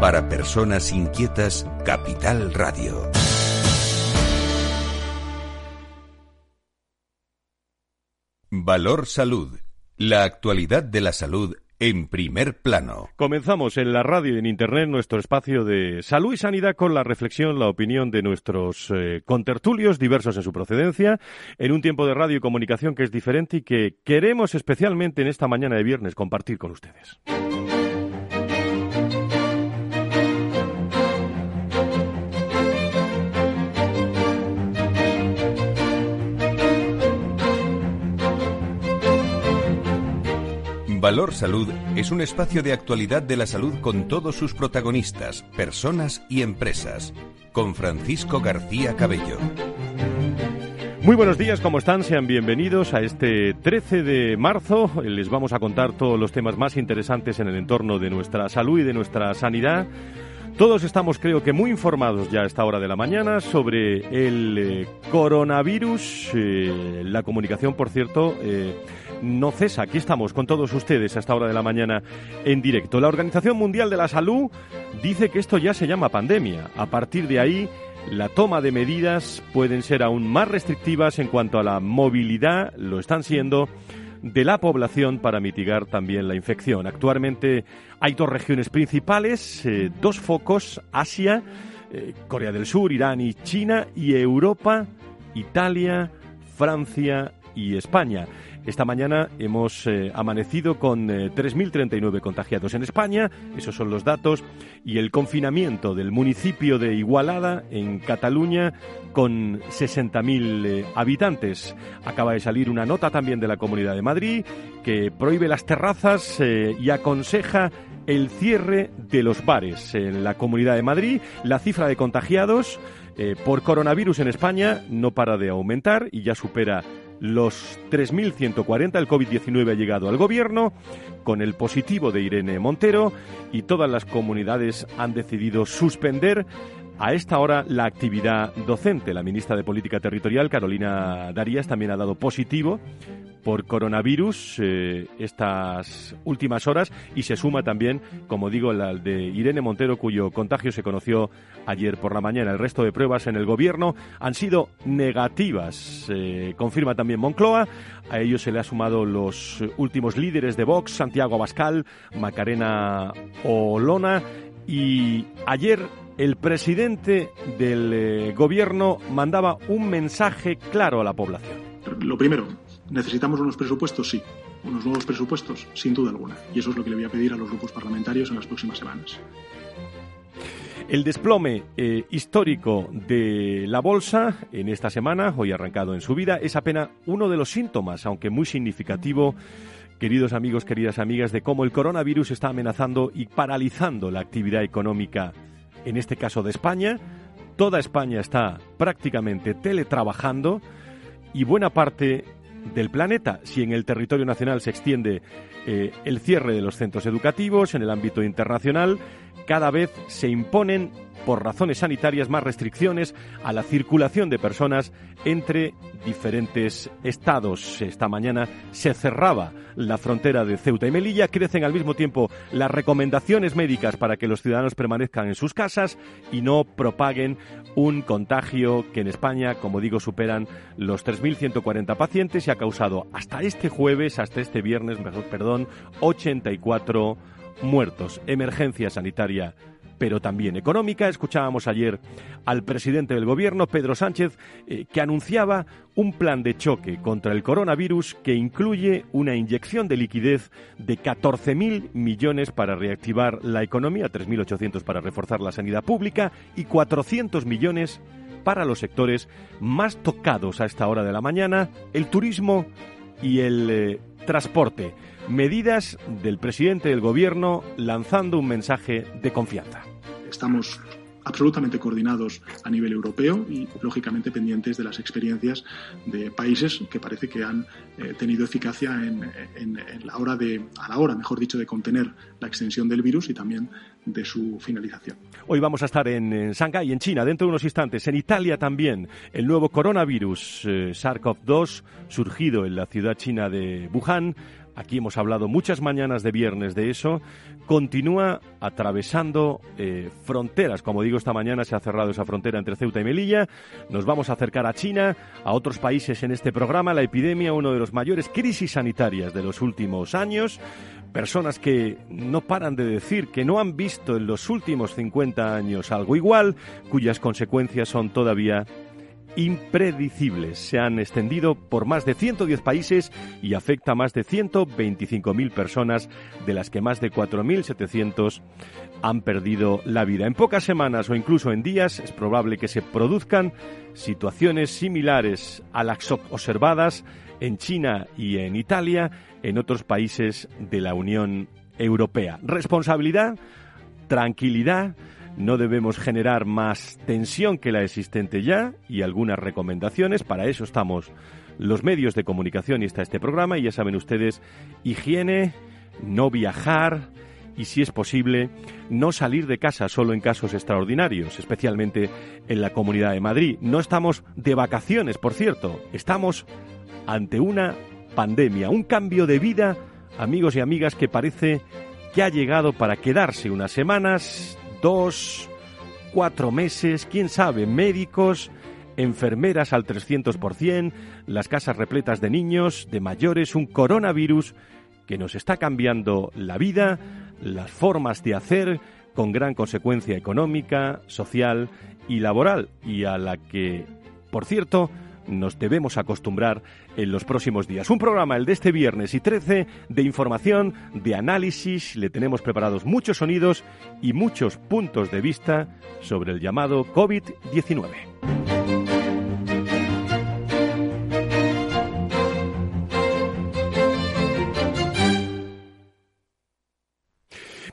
Para personas inquietas, Capital Radio. Valor Salud. La actualidad de la salud en primer plano. Comenzamos en la radio y en Internet nuestro espacio de salud y sanidad con la reflexión, la opinión de nuestros eh, contertulios, diversos en su procedencia, en un tiempo de radio y comunicación que es diferente y que queremos especialmente en esta mañana de viernes compartir con ustedes. Valor Salud es un espacio de actualidad de la salud con todos sus protagonistas, personas y empresas. Con Francisco García Cabello. Muy buenos días, ¿cómo están? Sean bienvenidos a este 13 de marzo. Les vamos a contar todos los temas más interesantes en el entorno de nuestra salud y de nuestra sanidad. Todos estamos, creo que, muy informados ya a esta hora de la mañana sobre el eh, coronavirus. Eh, la comunicación, por cierto, eh, no cesa. Aquí estamos con todos ustedes a esta hora de la mañana en directo. La Organización Mundial de la Salud dice que esto ya se llama pandemia. A partir de ahí, la toma de medidas pueden ser aún más restrictivas en cuanto a la movilidad, lo están siendo, de la población para mitigar también la infección. Actualmente hay dos regiones principales, eh, dos focos, Asia, eh, Corea del Sur, Irán y China, y Europa, Italia, Francia y España. Esta mañana hemos eh, amanecido con 3.039 contagiados en España, esos son los datos, y el confinamiento del municipio de Igualada, en Cataluña, con 60.000 habitantes. Acaba de salir una nota también de la Comunidad de Madrid que prohíbe las terrazas y aconseja el cierre de los bares en la Comunidad de Madrid. La cifra de contagiados eh, por coronavirus en España no para de aumentar y ya supera los 3.140. El COVID-19 ha llegado al gobierno con el positivo de Irene Montero y todas las comunidades han decidido suspender a esta hora la actividad docente. La ministra de Política Territorial, Carolina Darías, también ha dado positivo por coronavirus eh, estas últimas horas y se suma también, como digo, la de Irene Montero, cuyo contagio se conoció ayer por la mañana. El resto de pruebas en el gobierno han sido negativas, eh, confirma también Moncloa. A ello se le ha sumado los últimos líderes de Vox, Santiago Abascal, Macarena Olona y ayer el presidente del eh, gobierno mandaba un mensaje claro a la población. Lo primero, ¿Necesitamos unos presupuestos? Sí. Unos nuevos presupuestos, sin duda alguna. Y eso es lo que le voy a pedir a los grupos parlamentarios en las próximas semanas. El desplome eh, histórico de la bolsa en esta semana, hoy arrancado en su vida, es apenas uno de los síntomas, aunque muy significativo, queridos amigos, queridas amigas, de cómo el coronavirus está amenazando y paralizando la actividad económica, en este caso de España. Toda España está prácticamente teletrabajando y buena parte del planeta. Si en el territorio nacional se extiende eh, el cierre de los centros educativos, en el ámbito internacional, cada vez se imponen por razones sanitarias más restricciones a la circulación de personas entre diferentes estados. Esta mañana se cerraba la frontera de Ceuta y Melilla, crecen al mismo tiempo las recomendaciones médicas para que los ciudadanos permanezcan en sus casas y no propaguen un contagio que en España, como digo, superan los 3.140 pacientes y ha causado hasta este jueves, hasta este viernes, perdón, 84 muertos. Emergencia sanitaria pero también económica. Escuchábamos ayer al presidente del Gobierno, Pedro Sánchez, eh, que anunciaba un plan de choque contra el coronavirus que incluye una inyección de liquidez de 14.000 millones para reactivar la economía, 3.800 para reforzar la sanidad pública y 400 millones para los sectores más tocados a esta hora de la mañana, el turismo y el eh, transporte. Medidas del presidente del gobierno lanzando un mensaje de confianza. Estamos absolutamente coordinados a nivel europeo y, lógicamente, pendientes de las experiencias de países que parece que han eh, tenido eficacia en, la hora de, a la hora, mejor dicho, de contener la extensión del virus y también de su finalización. Hoy vamos a estar en, Shanghái, en China, dentro de unos instantes. En Italia también, el nuevo coronavirus eh, SARS-CoV-2, surgido en la ciudad china de Wuhan, aquí hemos hablado muchas mañanas de viernes de eso, continúa atravesando eh, fronteras. Como digo, esta mañana se ha cerrado esa frontera entre Ceuta y Melilla. Nos vamos a acercar a China, a otros países en este programa. La epidemia, uno de los mayores crisis sanitarias de los últimos años. Personas que no paran de decir que no han visto en los últimos 50 años algo igual, cuyas consecuencias son todavía impredecibles. Se han extendido por más de 110 países y afecta a más de 125.000 personas, de las que más de 4.700 han perdido la vida. En pocas semanas o incluso en días es probable que se produzcan situaciones similares a las observadas en China y en Italia, en otros países de la Unión Europea. Responsabilidad, tranquilidad, no debemos generar más tensión que la existente ya y algunas recomendaciones. Para eso estamos los medios de comunicación y está este programa. Y ya saben ustedes, higiene, no viajar y si es posible, no salir de casa solo en casos extraordinarios, especialmente en la Comunidad de Madrid. No estamos de vacaciones, por cierto, estamos ante una pandemia, un cambio de vida, amigos y amigas, que parece que ha llegado para quedarse unas semanas, dos, cuatro meses, quién sabe, médicos, enfermeras al 300%, las casas repletas de niños, de mayores, un coronavirus que nos está cambiando la vida, las formas de hacer, con gran consecuencia económica, social y laboral, y a la que, por cierto, nos debemos acostumbrar en los próximos días. Un programa, el de este viernes y 13, de información, de análisis. Le tenemos preparados muchos sonidos y muchos puntos de vista sobre el llamado COVID-19.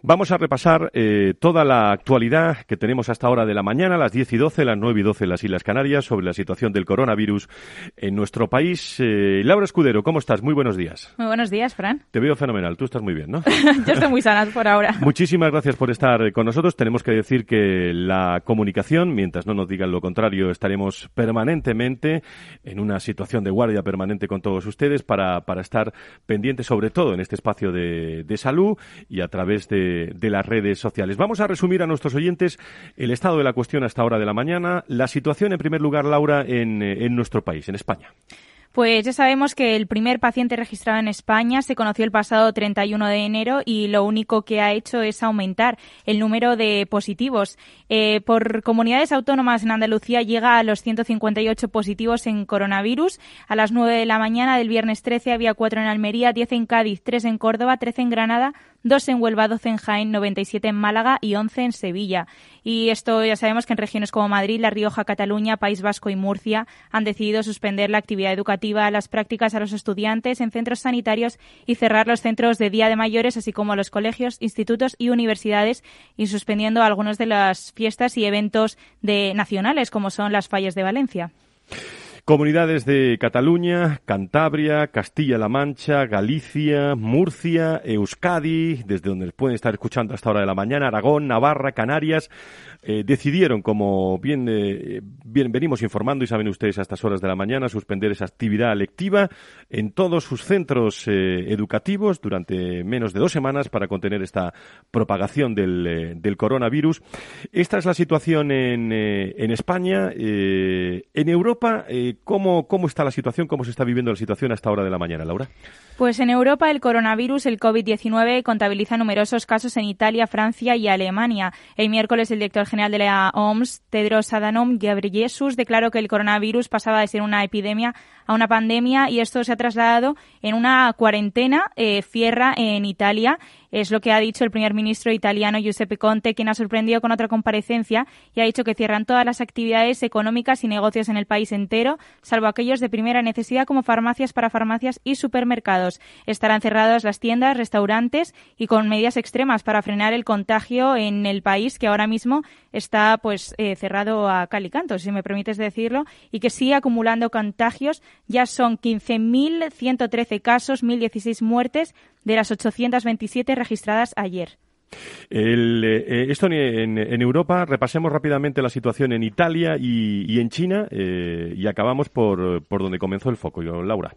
Vamos a repasar eh, toda la actualidad que tenemos hasta ahora de la mañana, las 10 y 12, las 9 y 12 en las Islas Canarias, sobre la situación del coronavirus en nuestro país. Eh, Laura Escudero, ¿cómo estás? Muy buenos días. Muy buenos días, Fran. Te veo fenomenal. Tú estás muy bien, ¿no? Yo estoy muy sana por ahora. Muchísimas gracias por estar con nosotros. Tenemos que decir que la comunicación, mientras no nos digan lo contrario, estaremos permanentemente en una situación de guardia permanente con todos ustedes para, para estar pendientes, sobre todo en este espacio de, de salud y a través de de, las redes sociales. Vamos a resumir a nuestros oyentes el estado de la cuestión hasta hora de la mañana. La situación, en primer lugar, Laura, en, en nuestro país, en España. Pues ya sabemos que el primer paciente registrado en España se conoció el pasado 31 de enero y lo único que ha hecho es aumentar el número de positivos. Eh, por comunidades autónomas en Andalucía llega a los 158 positivos en coronavirus. A las 9 de la mañana del viernes 13 había 4 en Almería, 10 en Cádiz, 3 en Córdoba, 13 en Granada, 2 en Huelva, 12 en Jaén, 97 en Málaga y 11 en Sevilla. Y esto ya sabemos que en regiones como Madrid, La Rioja, Cataluña, País Vasco y Murcia han decidido suspender la actividad educativa, las prácticas a los estudiantes en centros sanitarios y cerrar los centros de día de mayores, así como los colegios, institutos y universidades, y suspendiendo algunas de las fiestas y eventos de nacionales, como son las fallas de Valencia. Comunidades de Cataluña, Cantabria, Castilla-La Mancha, Galicia, Murcia, Euskadi, desde donde pueden estar escuchando hasta hora de la mañana, Aragón, Navarra, Canarias, eh, decidieron, como bien, eh, bien venimos informando y saben ustedes a estas horas de la mañana, suspender esa actividad lectiva en todos sus centros eh, educativos durante menos de dos semanas para contener esta propagación del, del coronavirus. Esta es la situación en, en España. en Europa, ¿cómo, ¿cómo está la situación? ¿Cómo se está viviendo la situación a esta hora de la mañana, Laura? Pues en Europa el coronavirus, el COVID-19, contabiliza numerosos casos en Italia, Francia y Alemania. El miércoles el director general de la OMS, Tedros Adhanom Ghebreyesus, declaró que el coronavirus pasaba de ser una epidemia a una pandemia y esto se ha trasladado en una cuarentena eh, fierra en Italia es lo que ha dicho el primer ministro italiano Giuseppe Conte, quien ha sorprendido con otra comparecencia y ha dicho que cierran todas las actividades económicas y negocios en el país entero, salvo aquellos de primera necesidad como farmacias para farmacias y supermercados. Estarán cerradas las tiendas, restaurantes y con medidas extremas para frenar el contagio en el país que ahora mismo está pues eh, cerrado a cal y canto, si me permites decirlo, y que sigue acumulando contagios. Ya son 15.113 casos, 1.016 muertes de las 827 registradas ayer. El, eh, esto en, Europa, repasemos rápidamente la situación en Italia y, en China eh, y acabamos por, por donde comenzó el foco, yo, Laura.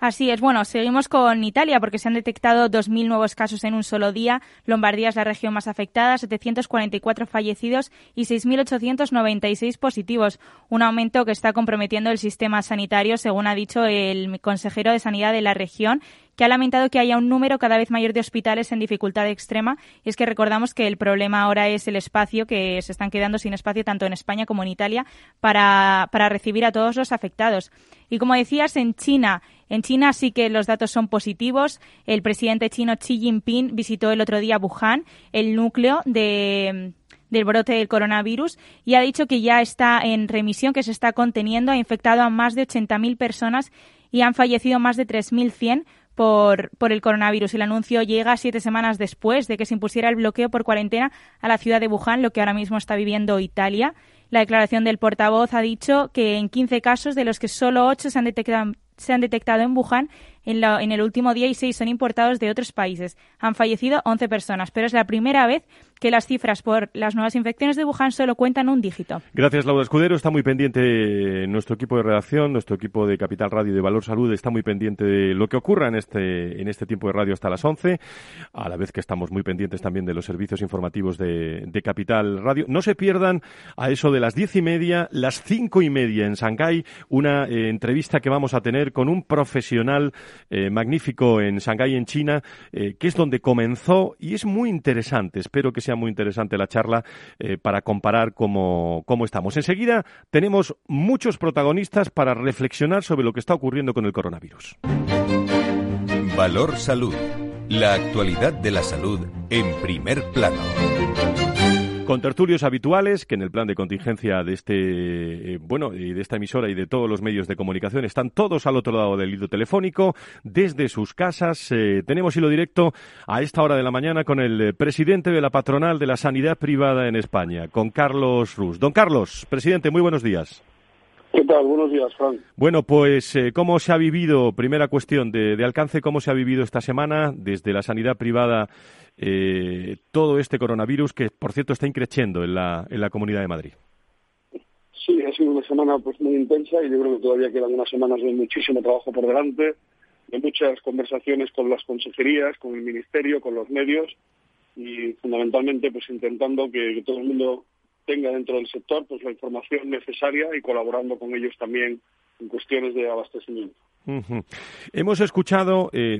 Así es. Bueno, seguimos con Italia porque se han detectado 2.000 nuevos casos en un solo día. Lombardía es la región más afectada, 744 fallecidos y 6.896 positivos. Un aumento que está comprometiendo el sistema sanitario, según ha dicho el consejero de Sanidad de la región, que ha lamentado que haya un número cada vez mayor de hospitales en dificultad extrema. Y es que recordamos que el problema ahora es el espacio, que se están quedando sin espacio tanto en España como en Italia para, para recibir a todos los afectados. Y como decías, en China, en China sí que los datos son positivos. El presidente chino Xi Jinping visitó el otro día Wuhan, el núcleo de, del brote del coronavirus y ha dicho que ya está en remisión, que se está conteniendo, ha infectado a más de 80.000 personas y han fallecido más de 3.100 por, por el coronavirus. El anuncio llega siete semanas después de que se impusiera el bloqueo por cuarentena a la ciudad de Wuhan, lo que ahora mismo está viviendo Italia. La declaración del portavoz ha dicho que en 15 casos, de los que solo 8 se han detectado, se han detectado en Wuhan, en, en, el último día y seis son importados de otros países. Han fallecido 11 personas, pero es la primera vez que las cifras por las nuevas infecciones de Wuhan solo cuentan un dígito. Gracias, Laura Escudero. Está muy pendiente nuestro equipo de redacción, nuestro equipo de Capital Radio de Valor Salud está muy pendiente de lo que ocurra en este, en este tiempo de radio hasta las 11, a la vez que estamos muy pendientes también de los servicios informativos de, de Capital Radio. No se pierdan a eso de las diez y media, las cinco y media en Shanghái, una eh, entrevista que vamos a tener con un profesional eh, magnífico en Shanghái, en China, eh, que es donde comenzó y es muy interesante. Espero que sea muy interesante la charla eh, para comparar cómo, cómo estamos. Enseguida tenemos muchos protagonistas para reflexionar sobre lo que está ocurriendo con el coronavirus. Valor Salud. La actualidad de la salud en primer plano. Con tertulios habituales que en el plan de contingencia de este, eh, bueno, y de esta emisora y de todos los medios de comunicación están todos al otro lado del hilo telefónico, desde sus casas. Eh, tenemos hilo directo a esta hora de la mañana con el eh, presidente de la patronal de la sanidad privada en España, con Carlos Rus. Don Carlos, presidente, muy buenos días. ¿Qué tal? Buenos días, Frank. Bueno, pues, eh, ¿cómo se ha vivido, primera cuestión de, de, alcance, cómo se ha vivido esta semana desde la sanidad privada eh, todo este coronavirus que, por cierto, está increciendo en la, en la Comunidad de Madrid? Sí, ha sido una semana pues muy intensa y yo creo que todavía quedan unas semanas de muchísimo trabajo por delante, de muchas conversaciones con las consejerías, con el Ministerio, con los medios y fundamentalmente pues intentando que, que todo el mundo tenga dentro del sector pues la información necesaria y colaborando con ellos también en cuestiones de abastecimiento. Hemos escuchado eh,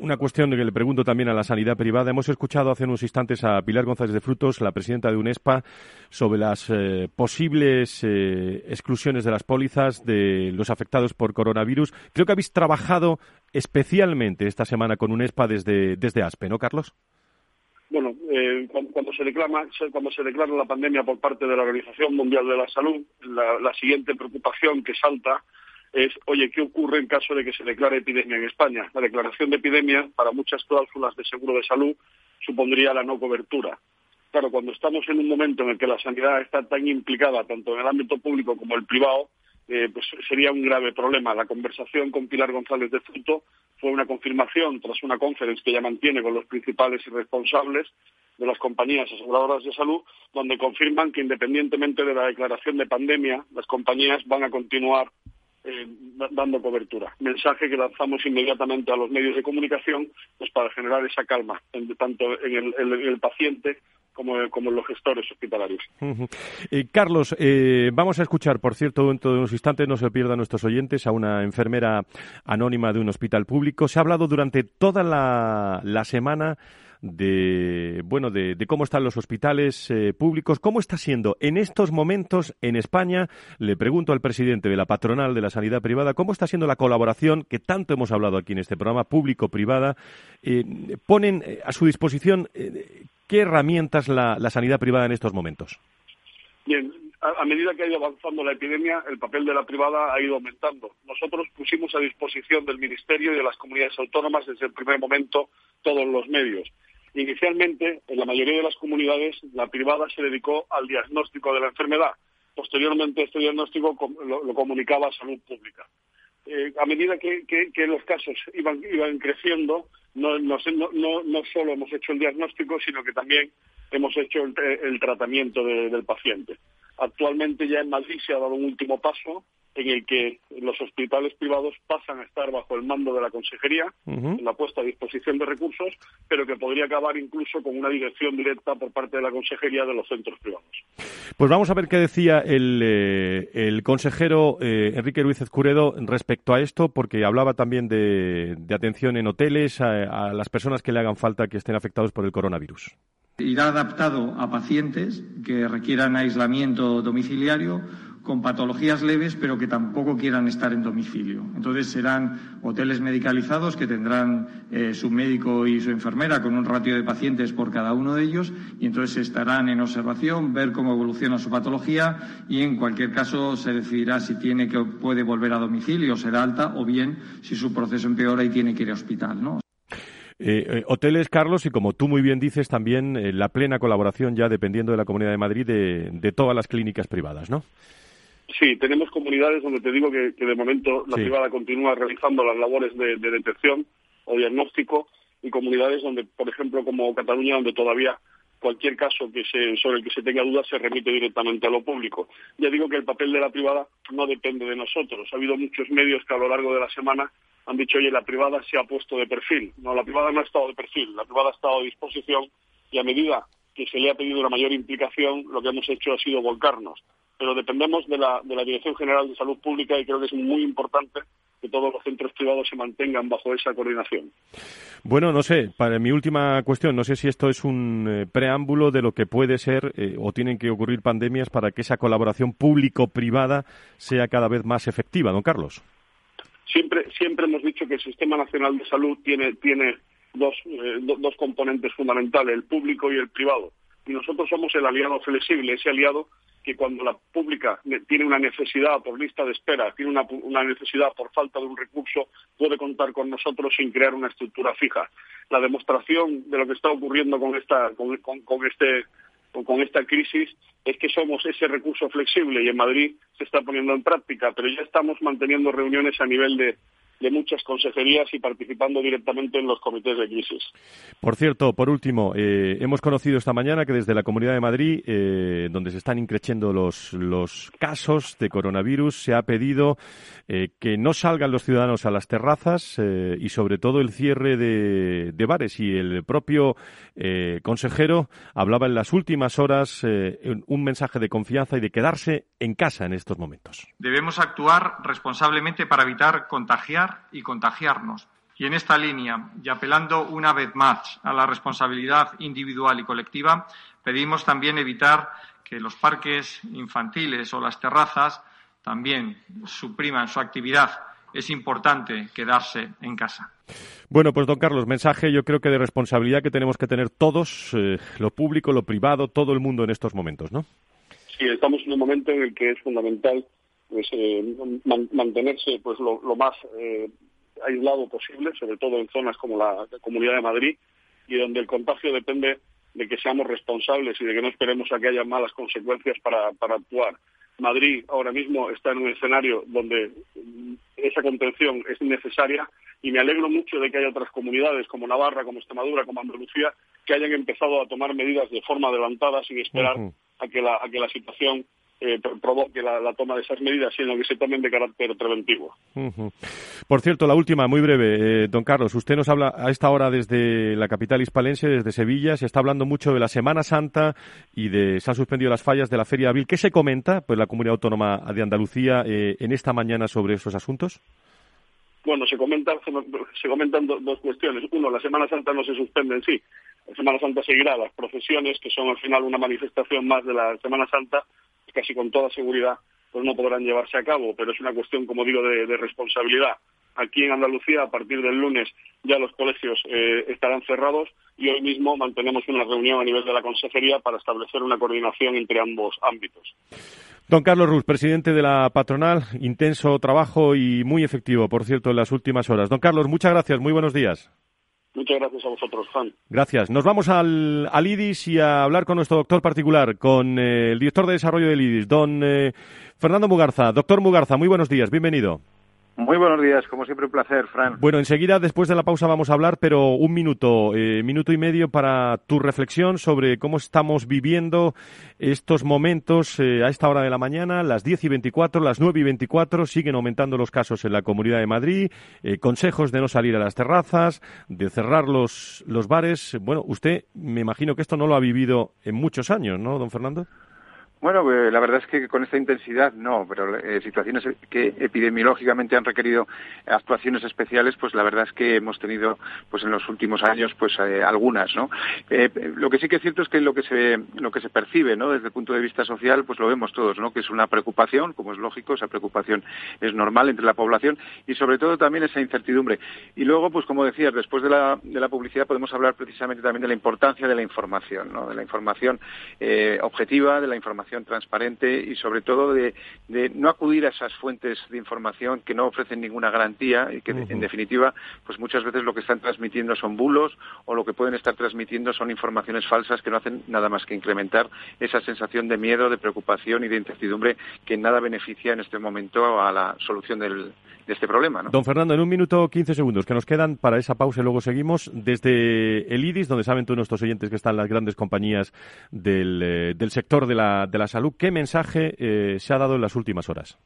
una cuestión que le pregunto también a la sanidad privada. Hemos escuchado hace unos instantes a Pilar González de Frutos, la presidenta de UNESPA, sobre las eh, posibles eh, exclusiones de las pólizas de los afectados por coronavirus. Creo que habéis trabajado especialmente esta semana con UNESPA desde, desde ASPE, ¿no, Carlos? Bueno, eh, cuando, se declara, cuando se declara la pandemia por parte de la Organización Mundial de la Salud, la, la, siguiente preocupación que salta es, oye, ¿qué ocurre en caso de que se declare epidemia en España? La declaración de epidemia, para muchas cláusulas de seguro de salud, supondría la no cobertura. Claro, cuando estamos en un momento en el que la sanidad está tan implicada, tanto en el ámbito público como el privado, eh, pues sería un grave problema. La conversación con Pilar González de Fruto fue una confirmación tras una conferencia que ella mantiene con los principales y responsables de las compañías aseguradoras de salud, donde confirman que independientemente de la declaración de pandemia, las compañías van a continuar eh, dando cobertura. Mensaje que lanzamos inmediatamente a los medios de comunicación pues para generar esa calma, en, tanto en el, en el paciente como, como los gestores hospitalarios. Uh -huh. eh, Carlos, eh, vamos a escuchar, por cierto, dentro de unos instantes, no se pierdan nuestros oyentes, a una enfermera anónima de un hospital público. Se ha hablado durante toda la, la semana de bueno de, cómo están los hospitales eh, públicos, cómo está siendo en estos momentos en España. Le pregunto al presidente de la patronal de la sanidad privada cómo está siendo la colaboración que tanto hemos hablado aquí en este programa público-privada. Eh, ponen a su disposición eh, qué herramientas la, la, sanidad privada en estos momentos. Bien, a medida que ha ido avanzando la epidemia, el papel de la privada ha ido aumentando. Nosotros pusimos a disposición del Ministerio y de las comunidades autónomas desde el primer momento todos los medios. Inicialmente, en la mayoría de las comunidades, la privada se dedicó al diagnóstico de la enfermedad. Posteriormente, este diagnóstico lo, comunicaba a salud pública. Eh, a medida que, los casos iban, creciendo, no, no, no, no, solo hemos hecho el diagnóstico, sino que también hemos hecho el, tratamiento de, del paciente. Actualmente ya en Madrid se ha dado un último paso en el que los hospitales privados pasan a estar bajo el mando de la consejería en la puesta a disposición de recursos, pero que podría acabar incluso con una dirección directa por parte de la consejería de los centros privados. Pues vamos a ver qué decía el, eh, consejero eh, Enrique Ruiz Ezcuredo respecto a esto, porque hablaba también de, atención en hoteles a las personas que le hagan falta que estén afectados por el coronavirus. Irá adaptado a pacientes que requieran aislamiento domiciliario con patologías leves, pero que tampoco quieran estar en domicilio. Entonces serán hoteles medicalizados que tendrán eh, su médico y su enfermera con un ratio de pacientes por cada uno de ellos y entonces estarán en observación, ver cómo evoluciona su patología y en cualquier caso se decidirá si tiene que puede volver a domicilio, será alta o bien si su proceso empeora y tiene que ir a hospital, ¿no? Eh, eh, hoteles, Carlos, y como tú muy bien dices, también la plena colaboración ya dependiendo de la Comunidad de Madrid de, de todas las clínicas privadas, ¿no? Sí, tenemos comunidades donde te digo que, de momento la privada continúa realizando las labores de, detección o diagnóstico y comunidades donde, por ejemplo, como Cataluña, donde todavía cualquier caso que se, sobre el que se tenga dudas se remite directamente a lo público. Ya digo que el papel de la privada no depende de nosotros. Ha habido muchos medios que a lo largo de la semana han dicho, oye, la privada se ha puesto de perfil. No, la privada no ha estado de perfil, la privada ha estado a disposición y a medida que se le ha pedido una mayor implicación, lo que hemos hecho ha sido volcarnos pero dependemos de la, de la Dirección General de Salud Pública y creo que es muy importante que todos los centros privados se mantengan bajo esa coordinación. Bueno, no sé, para mi última cuestión, no sé si esto es un eh, preámbulo de lo que puede ser eh, o tienen que ocurrir pandemias para que esa colaboración público-privada sea cada vez más efectiva, don Carlos. Siempre, siempre hemos dicho que el Sistema Nacional de Salud tiene, tiene dos, eh, dos componentes fundamentales, el público y el privado. Y nosotros somos el aliado flexible, ese aliado que cuando la pública tiene una necesidad por lista de espera, tiene una, necesidad por falta de un recurso, puede contar con nosotros sin crear una estructura fija. La demostración de lo que está ocurriendo con esta, con, este, con esta crisis es que somos ese recurso flexible y en Madrid se está poniendo en práctica, pero ya estamos manteniendo reuniones a nivel de, de muchas consejerías y participando directamente en los comités de crisis. Por cierto, por último, eh, hemos conocido esta mañana que desde la Comunidad de Madrid, eh, donde se están increciendo los, los casos de coronavirus, se ha pedido eh, que no salgan los ciudadanos a las terrazas y sobre todo el cierre de, de bares. Y el propio consejero hablaba en las últimas horas un mensaje de confianza y de quedarse en casa en estos momentos. Debemos actuar responsablemente para evitar contagiar y contagiarnos. Y en esta línea, y apelando una vez más a la responsabilidad individual y colectiva, pedimos también evitar que los parques infantiles o las terrazas también supriman su actividad. Es importante quedarse en casa. Bueno, pues don Carlos, mensaje yo creo que de responsabilidad que tenemos que tener todos, eh, lo público, lo privado, todo el mundo en estos momentos, ¿no? Sí, estamos en un momento en el que es fundamental pues eh, mantenerse pues lo, más eh, aislado posible, sobre todo en zonas como la, Comunidad de Madrid, y donde el contagio depende de que seamos responsables y de que no esperemos a que haya malas consecuencias para, para actuar. Madrid ahora mismo está en un escenario donde esa contención es necesaria y me alegro mucho de que haya otras comunidades como Navarra, como Extremadura, como Andalucía, que hayan empezado a tomar medidas de forma adelantada sin esperar a, que la, a que la situación eh, provoque la, toma de esas medidas, sino que se tomen de carácter preventivo. Por cierto, la última, muy breve. Eh, don Carlos, usted nos habla a esta hora desde la capital hispalense, desde Sevilla. Se está hablando mucho de la Semana Santa y de se han suspendido las fallas de la Feria Abril. ¿Qué se comenta pues la Comunidad Autónoma de Andalucía eh, en esta mañana sobre esos asuntos? Bueno, se comentan, se comentan dos cuestiones. Uno, la Semana Santa no se suspende en sí. La Semana Santa seguirá. Las procesiones, que son al final una manifestación más de la Semana Santa, casi con toda seguridad pues no podrán llevarse a cabo, pero es una cuestión, como digo, de, responsabilidad. Aquí en Andalucía, a partir del lunes, ya los colegios eh, estarán cerrados y hoy mismo mantenemos una reunión a nivel de la Consejería para establecer una coordinación entre ambos ámbitos. Don Carlos Ruz, presidente de la patronal, intenso trabajo y muy efectivo, por cierto, en las últimas horas. Don Carlos, muchas gracias, muy buenos días. Muchas gracias a vosotros, Juan. Gracias. Nos vamos al, IDIS y a hablar con nuestro doctor particular, con eh, el director de desarrollo del IDIS, don eh, Fernando Mugarza. Doctor Mugarza, muy buenos días, bienvenido. Muy buenos días, como siempre un placer, Fran. Bueno, enseguida, después de la pausa, vamos a hablar, pero un minuto, eh, minuto y medio para tu reflexión sobre cómo estamos viviendo estos momentos eh, a esta hora de la mañana, las 10 y 24, las 9 y 24, siguen aumentando los casos en la Comunidad de Madrid, eh, consejos de no salir a las terrazas, de cerrar los, los bares. Bueno, usted me imagino que esto no lo ha vivido en muchos años, ¿no, don Fernando? Bueno, eh, la verdad es que con esta intensidad no, pero eh, situaciones que epidemiológicamente han requerido actuaciones especiales, pues la verdad es que hemos tenido, pues en los últimos años, pues eh, algunas, ¿no? lo que sí que es cierto es que lo que se lo que se percibe, ¿no? Desde el punto de vista social, pues lo vemos todos, ¿no? Que es una preocupación, como es lógico, esa preocupación es normal entre la población y sobre todo también esa incertidumbre. Y luego, pues como decías, después de la, de la publicidad podemos hablar precisamente también de la importancia de la información, ¿no? De la información objetiva, de la información transparente y sobre todo de, no acudir a esas fuentes de información que no ofrecen ninguna garantía y que en definitiva pues muchas veces lo que están transmitiendo son bulos o lo que pueden estar transmitiendo son informaciones falsas que no hacen nada más que incrementar esa sensación de miedo, de preocupación y de incertidumbre que nada beneficia en este momento a la solución del, de este problema. ¿no? Don Fernando, en un minuto 15 segundos que nos quedan para esa pausa y luego seguimos desde el IDIS, donde saben todos nuestros oyentes que están las grandes compañías del, eh, del sector de la, de la salud. ¿Qué mensaje eh, se ha dado en las últimas horas?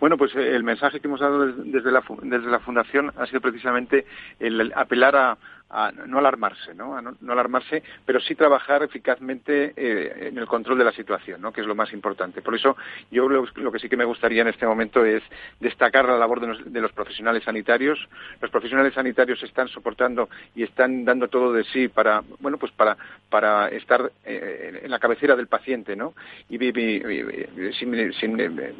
Bueno, pues eh, el mensaje que hemos dado desde la, desde la Fundación ha sido precisamente el apelar a, a no alarmarse, ¿no? A no, alarmarse, pero sí trabajar eficazmente eh, en el control de la situación, ¿no? Que es lo más importante. Por eso yo lo, que sí que me gustaría en este momento es destacar la labor de los, profesionales sanitarios. Los profesionales sanitarios están soportando y están dando todo de sí para, bueno, pues para, para estar eh, en la cabecera del paciente, ¿no? Y, sin,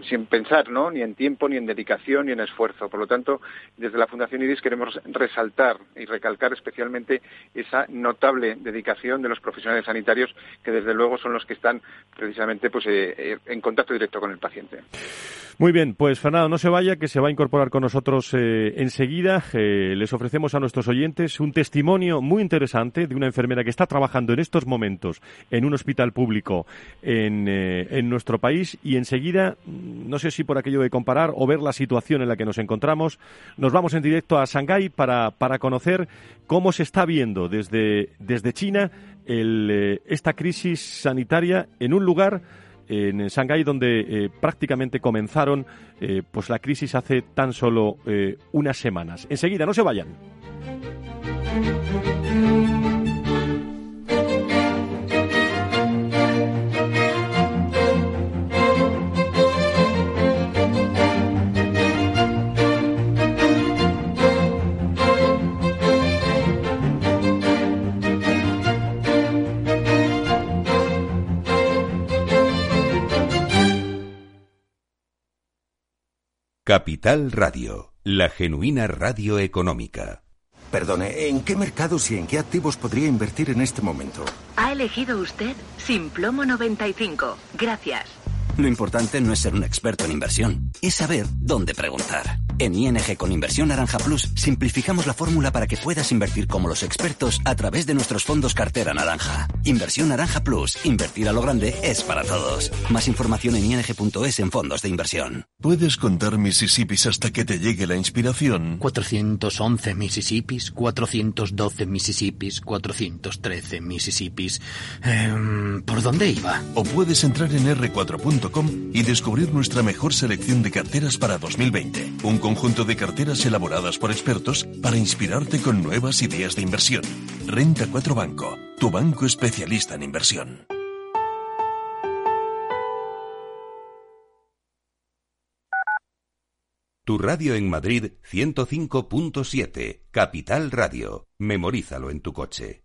sin, pensar, ¿no? Ni en tiempo, ni en dedicación, ni en esfuerzo. Por lo tanto, desde la Fundación IRIS queremos resaltar y recalcar especialmente esa notable dedicación de los profesionales sanitarios que desde luego son los que están precisamente pues eh, eh, en contacto directo con el paciente. Muy bien, pues Fernando, no se vaya, que se va a incorporar con nosotros eh, enseguida. les ofrecemos a nuestros oyentes un testimonio muy interesante de una enfermera que está trabajando en estos momentos en un hospital público en, en nuestro país y enseguida, no sé si por aquello de comparar o ver la situación en la que nos encontramos, nos vamos en directo a Shanghái para, para conocer cómo se está viendo desde, desde China eh, esta crisis sanitaria en un lugar en Shanghái donde eh, prácticamente comenzaron eh, pues la crisis hace tan solo unas semanas. Enseguida, no se vayan. Capital Radio, la genuina radio económica. Perdone, ¿en qué mercados y en qué activos podría invertir en este momento? Ha elegido usted Simplomo 95. Gracias. Lo importante no es ser un experto en inversión, es saber dónde preguntar. En ING con Inversión Naranja Plus simplificamos la fórmula para que puedas invertir como los expertos a través de nuestros fondos cartera naranja. Inversión Naranja Plus, invertir a lo grande es para todos. Más información en ing.es en fondos de inversión. ¿Puedes contar Mississippis hasta que te llegue la inspiración? 411 Mississippis, 412 Mississippis, 413 Mississippis. Em, ¿Por dónde iba? O puedes entrar en r4.com y descubrir nuestra mejor selección de carteras para 2020. Un conjunto de carteras elaboradas por expertos para inspirarte con nuevas ideas de inversión. Renta 4 Banco, tu banco especialista en inversión. Tu radio en Madrid 105.7, Capital Radio. Memorízalo en tu coche.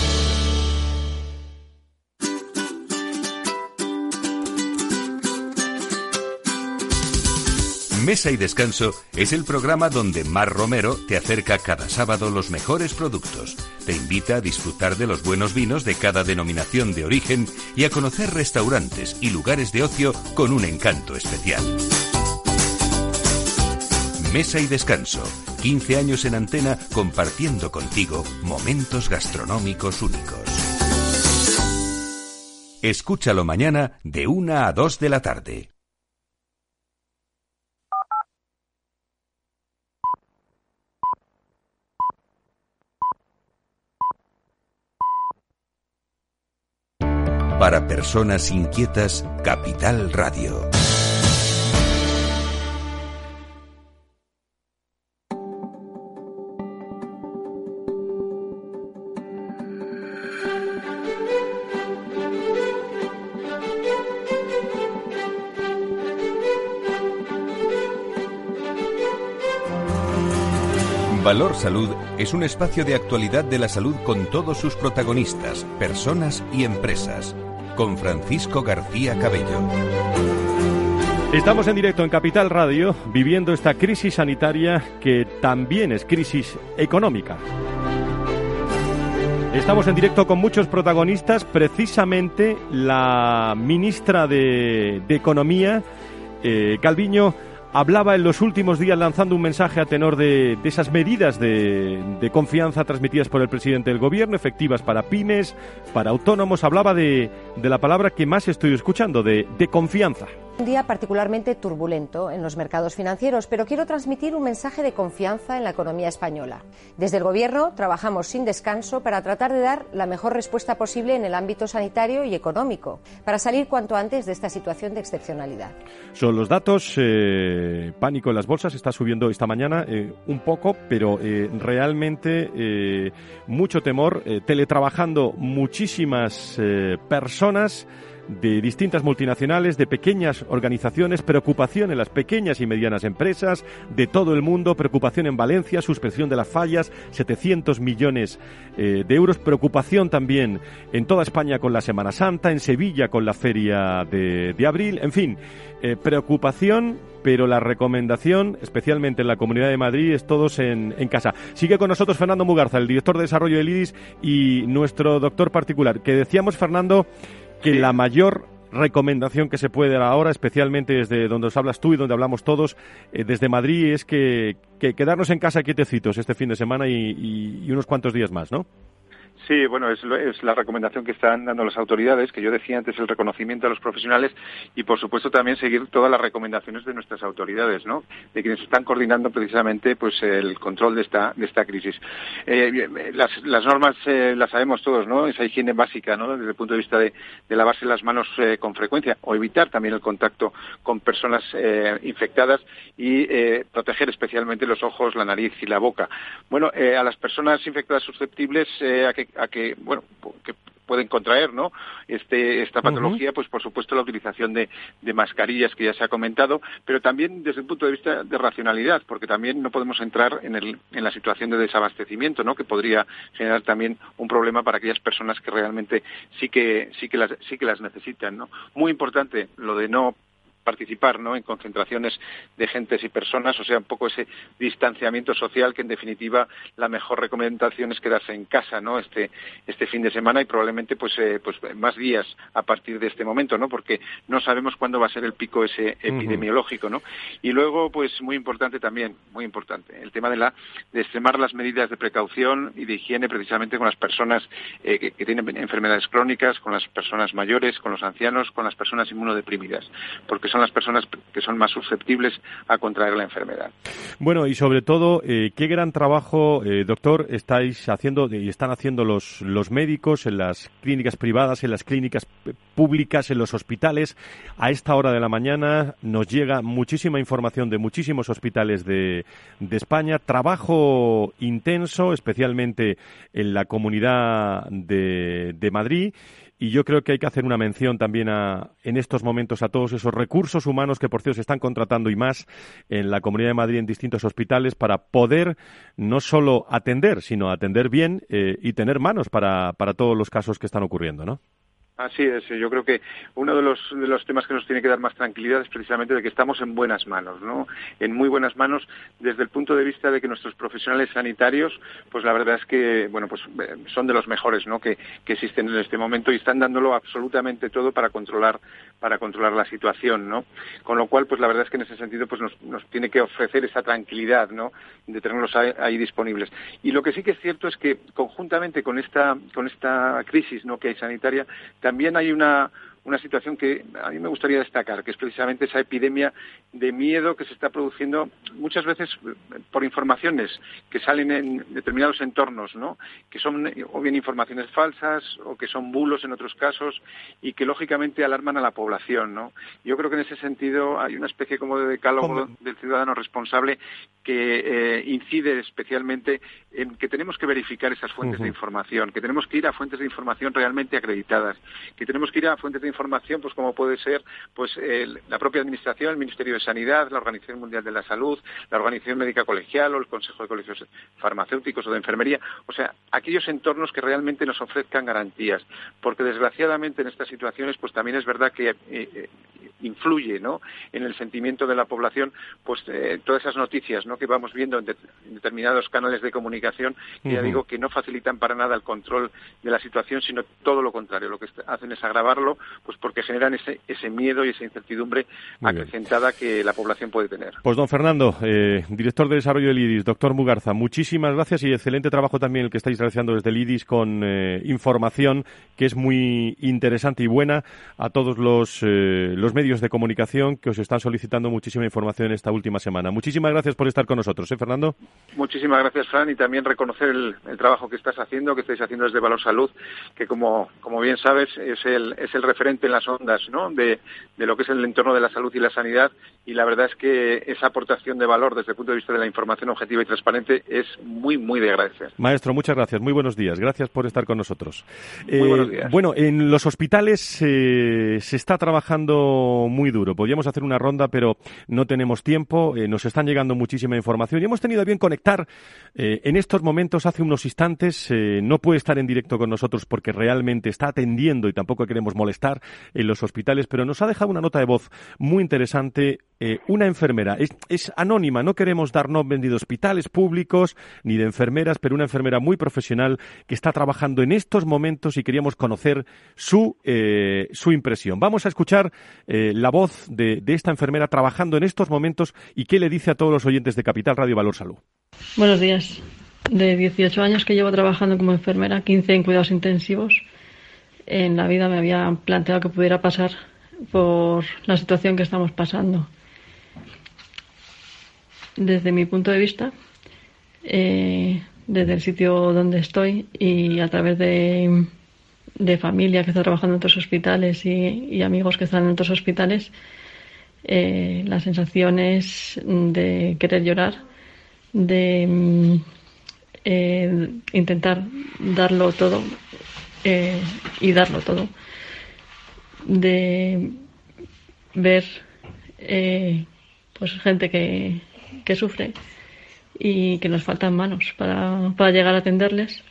Mesa y Descanso es el programa donde Mar Romero te acerca cada sábado los mejores productos, te invita a disfrutar de los buenos vinos de cada denominación de origen y a conocer restaurantes y lugares de ocio con un encanto especial. Mesa y Descanso. 15 años en antena compartiendo contigo momentos gastronómicos únicos. Escúchalo mañana de 1 a 2 de la tarde. Para personas inquietas, Capital Radio. Valor Salud es un espacio de actualidad de la salud con todos sus protagonistas, personas y empresas. Con Francisco García Cabello. Estamos en directo en Capital Radio viviendo esta crisis sanitaria que también es crisis económica. Estamos en directo con muchos protagonistas, precisamente la ministra de, Economía, eh, Calviño, hablaba en los últimos días lanzando un mensaje a tenor de, esas medidas de, confianza transmitidas por el presidente del gobierno, efectivas para pymes, para autónomos. Hablaba de, la palabra que más estoy escuchando, de confianza. Un día particularmente turbulento en los mercados financieros, pero quiero transmitir un mensaje de confianza en la economía española. Desde el Gobierno trabajamos sin descanso para tratar de dar la mejor respuesta posible en el ámbito sanitario y económico, para salir cuanto antes de esta situación de excepcionalidad. Son los datos. Eh, pánico en las bolsas está subiendo esta mañana eh, un poco, pero eh, realmente mucho temor. teletrabajando muchísimas personas de distintas multinacionales, de pequeñas organizaciones, preocupación en las pequeñas y medianas empresas de todo el mundo, preocupación en Valencia, suspensión de las fallas, 700 millones eh, de euros, preocupación también en toda España con la Semana Santa, en Sevilla con la feria de, abril, en fin, eh, preocupación, pero la recomendación, especialmente en la Comunidad de Madrid, es todos en, en, casa. Sigue con nosotros Fernando Mugarza, el director de desarrollo del IDIS y nuestro doctor particular, que decíamos, Fernando, que la mayor recomendación que se puede dar ahora, especialmente desde donde os hablas tú y donde hablamos todos, eh, desde Madrid, es que, quedarnos en casa quietecitos este fin de semana y unos cuantos días más, ¿no? Sí, bueno, es, la recomendación que están dando las autoridades, que yo decía antes, el reconocimiento a los profesionales y, por supuesto, también seguir todas las recomendaciones de nuestras autoridades, ¿no? De quienes están coordinando precisamente, pues, el control de esta, de esta crisis. Eh, las, normas eh, las sabemos todos, ¿no? Esa higiene básica, ¿no? Desde el punto de vista de, lavarse las manos eh, con frecuencia o evitar también el contacto con personas infectadas y proteger especialmente los ojos, la nariz y la boca. Bueno, a las personas infectadas susceptibles, a que a que, bueno, que pueden contraer ¿no? este, esta patología, pues por supuesto la utilización de, mascarillas que ya se ha comentado, pero también desde el punto de vista de racionalidad, porque también no podemos entrar en, el, en la situación de desabastecimiento, ¿no? que podría generar también un problema para aquellas personas que realmente sí que, sí que, las, sí que las necesitan. ¿no? Muy importante lo de no participar ¿no? en concentraciones de gentes y personas, o sea, un poco ese distanciamiento social que en definitiva la mejor recomendación es quedarse en casa ¿no? este, este fin de semana y probablemente pues, eh, pues más días a partir de este momento, ¿no? porque no sabemos cuándo va a ser el pico ese epidemiológico. ¿no? Y luego, pues muy importante también, muy importante, el tema de, la, de extremar las medidas de precaución y de higiene precisamente con las personas eh, que, que tienen enfermedades crónicas, con las personas mayores, con los ancianos, con las personas inmunodeprimidas, porque son las personas que son más susceptibles a contraer la enfermedad. Bueno, y sobre todo, eh, qué gran trabajo, eh, doctor, estáis haciendo y están haciendo los, médicos en las clínicas privadas, en las clínicas públicas, en los hospitales. A esta hora de la mañana nos llega muchísima información de muchísimos hospitales de, España. Trabajo intenso, especialmente en la comunidad de Madrid y yo creo que hay que hacer una mención también a, en estos momentos a todos esos recursos humanos que, por cierto, se están contratando y más en la Comunidad de Madrid en distintos hospitales para poder no solo atender, sino atender bien eh, y tener manos para, para todos los casos que están ocurriendo, ¿no? Así es, yo creo que uno de los, de los temas que nos tiene que dar más tranquilidad es precisamente de que estamos en buenas manos, ¿no? En muy buenas manos desde el punto de vista de que nuestros profesionales sanitarios, pues la verdad es que, bueno, pues eh, son de los mejores, ¿no? Que, que existen en este momento y están dándolo absolutamente todo para controlar, para controlar la situación, ¿no? Con lo cual, pues la verdad es que en ese sentido, pues nos, tiene que ofrecer esa tranquilidad, ¿no? De tenerlos ahí, ahí, disponibles. Y lo que sí que es cierto es que conjuntamente con esta, con esta crisis, ¿no? Que hay sanitaria, hay una, una situación que a mí me gustaría destacar, que es precisamente esa epidemia de miedo que se está produciendo muchas veces por informaciones que salen en determinados entornos, ¿no? Que son o bien informaciones falsas o que son bulos en otros casos y que lógicamente alarman a la población, ¿no? Yo creo que en ese sentido hay una especie como de decálogo del ciudadano responsable que eh, incide especialmente en que tenemos que verificar esas fuentes de información, que tenemos que ir a fuentes de información realmente acreditadas, que tenemos que ir a fuentes de información, pues como puede ser pues la propia administración, el Ministerio de Sanidad, la Organización Mundial de la Salud, la Organización Médica Colegial o el Consejo de Colegios Farmacéuticos o de Enfermería, o sea, aquellos entornos que realmente nos ofrezcan garantías, porque desgraciadamente en estas situaciones pues también es verdad que eh, eh, influye ¿no? en el sentimiento de la población pues todas esas noticias ¿no? Que vamos viendo en, determinados canales de comunicación que ya digo que no facilitan para nada el control de la situación sino todo lo contrario lo que hacen es agravarlo pues porque generan ese, ese miedo y esa incertidumbre acrecentada que la población puede tener. Pues don Fernando, eh, director de desarrollo del IDIS, doctor Mugarza, muchísimas gracias y excelente trabajo también el que estáis realizando desde el IDIS con eh, información que es muy interesante y buena a todos los, eh, los medios de comunicación que os están solicitando muchísima información esta última semana. Muchísimas gracias por estar con nosotros, ¿eh, Fernando? Muchísimas gracias, Fran, y también reconocer el, el trabajo que estás haciendo, que estáis haciendo desde Valor Salud, que como, como bien sabes es el, es el referente en las ondas ¿no? de, de, lo que es el entorno de la salud y la sanidad y la verdad es que esa aportación de valor desde el punto de vista de la información objetiva y transparente es muy, muy de agradecer. Maestro, muchas gracias. Muy buenos días. Gracias por estar con nosotros. Muy buenos días. Eh, bueno, en los hospitales eh, se está trabajando muy duro. Podríamos hacer una ronda, pero no tenemos tiempo. Eh, nos están llegando información y hemos tenido a bien conectar eh, en estos momentos, hace unos instantes, eh, no puede estar en directo con nosotros porque realmente está atendiendo y tampoco queremos molestar en los hospitales, pero nos ha dejado una nota de voz muy interesante. Eh, una enfermera, es, anónima, no queremos dar nombres ni de hospitales públicos ni de enfermeras, pero una enfermera muy profesional que está trabajando en estos momentos y queríamos conocer su, eh, su impresión. Vamos a escuchar eh, la voz de, de esta enfermera trabajando en estos momentos y qué le dice a todos los oyentes de Capital Radio Valor Salud. Buenos días. De 18 años que llevo trabajando como enfermera, 15 en cuidados intensivos, en la vida me había planteado que pudiera pasar por la situación que estamos pasando. Desde mi punto de vista, eh, desde el sitio donde estoy y a través de, de familia que está trabajando en otros hospitales y, amigos que están en otros hospitales, eh, la sensación es de querer llorar, de eh, intentar darlo todo eh, y darlo todo, de ver pues gente que, que sufre y que nos faltan manos para, para llegar a atenderles.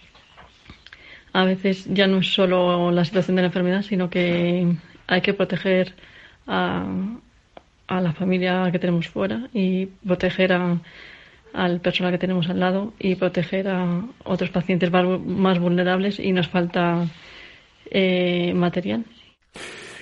A veces ya no es solo la situación de la enfermedad, sino que hay que proteger a, a la familia que tenemos fuera y proteger a, al personal que tenemos al lado y proteger a otros pacientes más vulnerables y nos falta eh, material.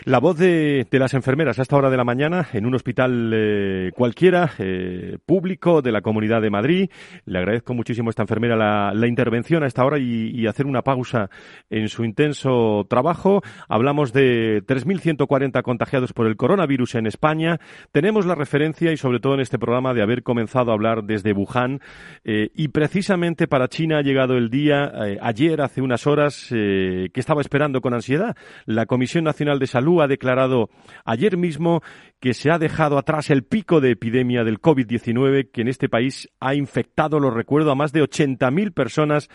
La voz de, las enfermeras a esta hora de la mañana en un hospital eh, cualquiera, eh, público de la Comunidad de Madrid. Le agradezco muchísimo a esta enfermera la, intervención a esta hora y, hacer una pausa en su intenso trabajo. Hablamos de 3.140 contagiados por el coronavirus en España. Tenemos la referencia y sobre todo en este programa de haber comenzado a hablar desde Wuhan eh, y precisamente para China ha llegado el día, ayer, hace unas horas, que estaba esperando con ansiedad la Comisión Nacional de Salud Ha declarado ayer mismo que se ha dejado atrás el pico de epidemia del COVID-19 que en este país ha infectado, lo recuerdo, a más de 80.000 personas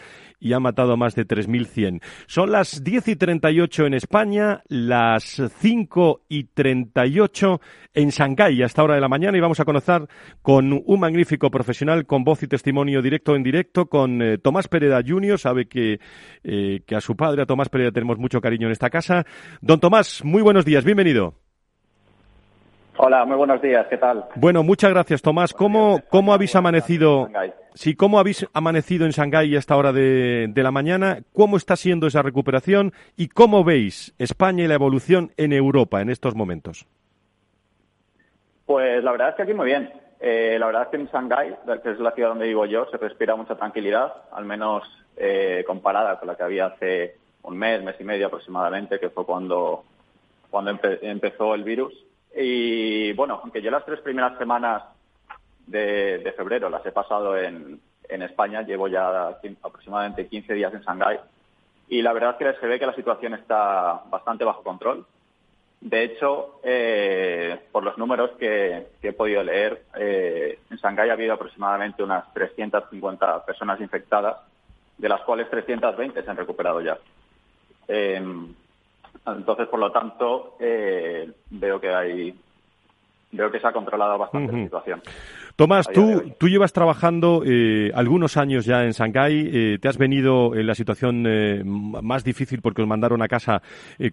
y ha matado a más de 3.100. Son las 10 y 38 en España, las 5 y 38 en Shanghái a esta hora de la mañana y vamos a conocer con un magnífico profesional con voz y testimonio directo en directo con eh, Tomás Pereda Jr. Sabe que, eh, que a su padre, a Tomás Pereda, tenemos mucho cariño en esta casa. Don Tomás, muy buenos días, bienvenido. Hola, muy buenos días, ¿qué tal? Bueno, muchas gracias, Tomás. ¿Cómo, cómo habéis amanecido? Sí, ¿cómo habéis amanecido en Shanghái a esta hora de, de, la mañana? ¿Cómo está siendo esa recuperación? ¿Y cómo veis España y la evolución en Europa en estos momentos? Pues la verdad es que aquí muy bien. Eh, la verdad es que en Shanghái, que es la ciudad donde vivo yo, se respira mucha tranquilidad, al menos eh, comparada con la que había hace un mes, mes y medio aproximadamente, que fue cuando, cuando empe empezó el virus. Y bueno, aunque yo las tres primeras semanas de, febrero las he pasado en, en, España, llevo ya aproximadamente 15 días en Shanghái y la verdad es que se ve que la situación está bastante bajo control. De hecho, eh, por los números que, he podido leer, eh, en Shanghái ha habido aproximadamente unas 350 personas infectadas, de las cuales 320 se han recuperado ya. Eh, entonces, por lo tanto, eh, veo que hay veo que se ha controlado bastante la situación. Tomás, tú, tú llevas trabajando eh, algunos años ya en Shanghái, eh, te has venido en la situación más difícil porque os mandaron a casa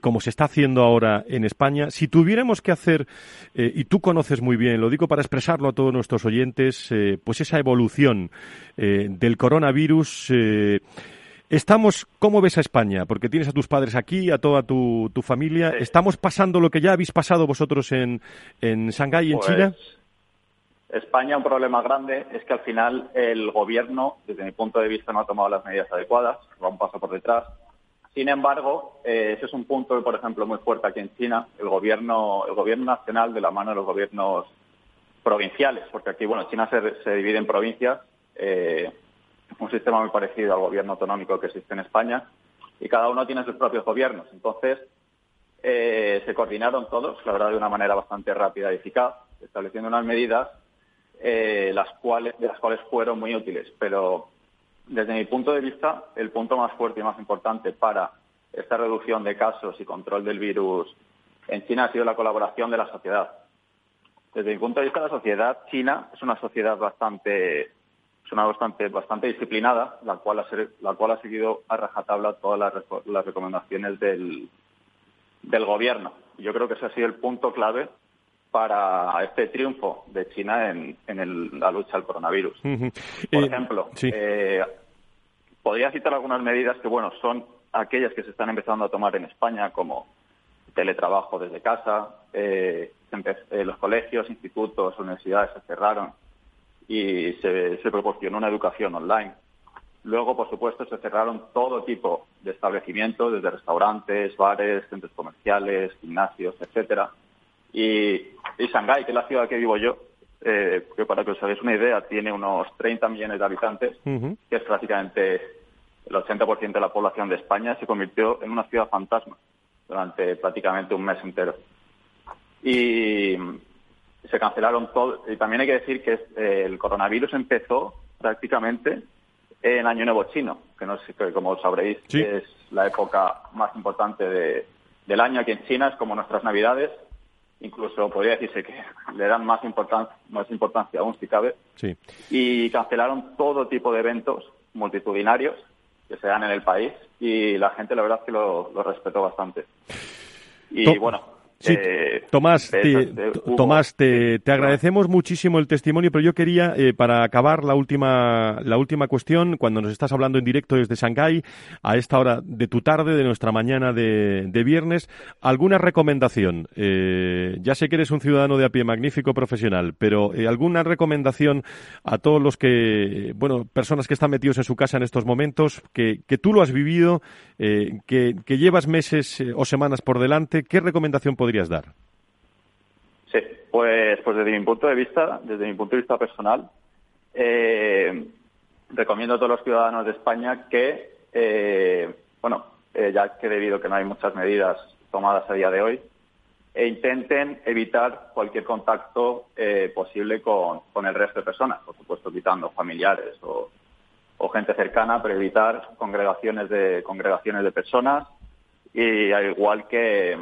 como se está haciendo ahora en España. Si tuviéramos que hacer, y tú conoces muy bien, lo digo para expresarlo a todos nuestros oyentes, pues esa evolución del coronavirus Estamos, ¿cómo ves a España? Porque tienes a tus padres aquí, a toda tu, familia. ¿Estamos pasando lo que ya habéis pasado vosotros en, en Shanghái, en pues, China? España, un problema grande es que al final el gobierno, desde mi punto de vista, no ha tomado las medidas adecuadas, va un paso por detrás. Sin embargo, eh, ese es un punto, por ejemplo, muy fuerte aquí en China, el gobierno, el gobierno nacional de la mano de los gobiernos provinciales, porque aquí, bueno, China se, divide en provincias. Eh, un sistema muy parecido al gobierno autonómico que existe en España y cada uno tiene sus propios gobiernos. Entonces, eh, se coordinaron todos, la verdad, de una manera bastante rápida y eficaz, estableciendo unas medidas eh, las cuales, de las cuales fueron muy útiles. Pero desde mi punto de vista, el punto más fuerte y más importante para esta reducción de casos y control del virus en China ha sido la colaboración de la sociedad. Desde mi punto de vista, la sociedad china es una sociedad bastante es una bastante, bastante disciplinada, la cual ha, la cual ha seguido a rajatabla todas las, recomendaciones del, del gobierno. Yo creo que ese ha sido el punto clave para este triunfo de China en, en la lucha al coronavirus. Por eh, ejemplo, eh, podría citar algunas medidas que, bueno, son aquellas que se están empezando a tomar en España, como teletrabajo desde casa, eh, los colegios, institutos, universidades se cerraron y se, proporcionó una educación online. Luego, por supuesto, se cerraron todo tipo de establecimientos, desde restaurantes, bares, centros comerciales, gimnasios, etcétera. Y, y Shanghái, que es la ciudad que vivo yo, eh, que para que os hagáis una idea, tiene unos 30 millones de habitantes, que es prácticamente el 80% de la población de España, se convirtió en una ciudad fantasma durante prácticamente un mes entero. Y, se cancelaron todo. Y también hay que decir que eh, el coronavirus empezó prácticamente en Año Nuevo Chino, que no sé, que como sabréis es la época más importante de, del año aquí en China, es como nuestras Navidades. Incluso podría decirse que le dan más importancia, más importancia aún si cabe. Sí. Y cancelaron todo tipo de eventos multitudinarios que se dan en el país y la gente la verdad es que lo, lo respetó bastante. Y bueno, Sí, eh, Tomás, te, Tomás te, agradecemos muchísimo el testimonio, pero yo quería, eh, para acabar la última, la última cuestión, cuando nos estás hablando en directo desde Shanghái, a esta hora de tu tarde, de nuestra mañana de, viernes, ¿alguna recomendación? Eh, ya sé que eres un ciudadano de a pie, magnífico profesional, pero ¿alguna recomendación a todos los que, bueno, personas que están metidos en su casa en estos momentos, que, que tú lo has vivido, que, que llevas meses o semanas por delante, ¿qué recomendación podrías dar? Sí, pues, pues desde mi punto de vista, desde mi punto de vista personal, eh, recomiendo a todos los ciudadanos de España que, eh, bueno, eh, ya que debido a que no hay muchas medidas tomadas a día de hoy, e intenten evitar cualquier contacto eh, posible con, con, el resto de personas, por supuesto quitando familiares o, o, gente cercana, pero evitar congregaciones de congregaciones de personas y al igual que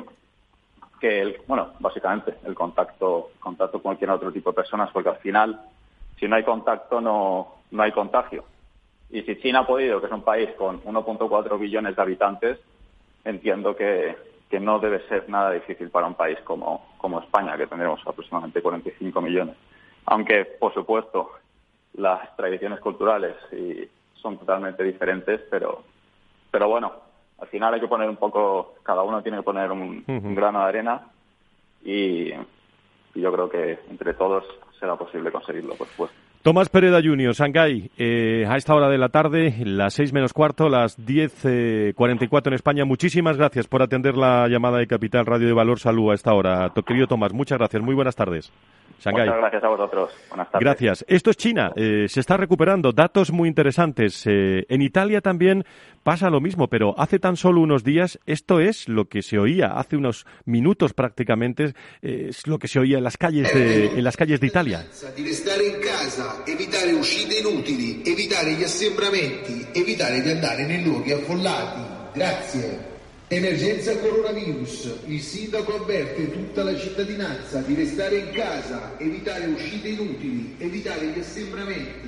que el, bueno básicamente el contacto contacto con cualquier otro tipo de personas porque al final si no hay contacto no no hay contagio y si China ha podido que es un país con 1.4 billones de habitantes entiendo que que no debe ser nada difícil para un país como, como España, que tendremos aproximadamente 45 millones. Aunque, por supuesto, las tradiciones culturales son totalmente diferentes, pero, pero bueno, al final hay que poner un poco, cada uno tiene que poner un, grano de arena y, y yo creo que entre todos será posible conseguirlo, por supuesto. Tomás Pereda Junior, Shanghái, eh, a esta hora de la tarde, las seis menos cuarto, las diez eh, cuarenta y cuatro en España. Muchísimas gracias por atender la llamada de Capital Radio de Valor Salud a esta hora. Querido Tomás, muchas gracias. Muy buenas tardes. Muchas gracias a vosotros. Buenas tardes. Gracias. Esto es China. Eh, se está recuperando. Datos muy interesantes. Eh, en Italia también pasa lo mismo, pero hace tan solo unos días esto es lo que se oía hace unos minutos prácticamente eh, es lo que se oía en las calles de en las calles de Italia. Di restare in casa, evitare uscite inutili, evitare gli assembramenti, evitare di andare nei luoghi affollati. Grazie. Emergenza coronavirus. Il sindaco avverte tutta la cittadinanza di restare in casa, evitare uscite inutili, evitare gli assembramenti.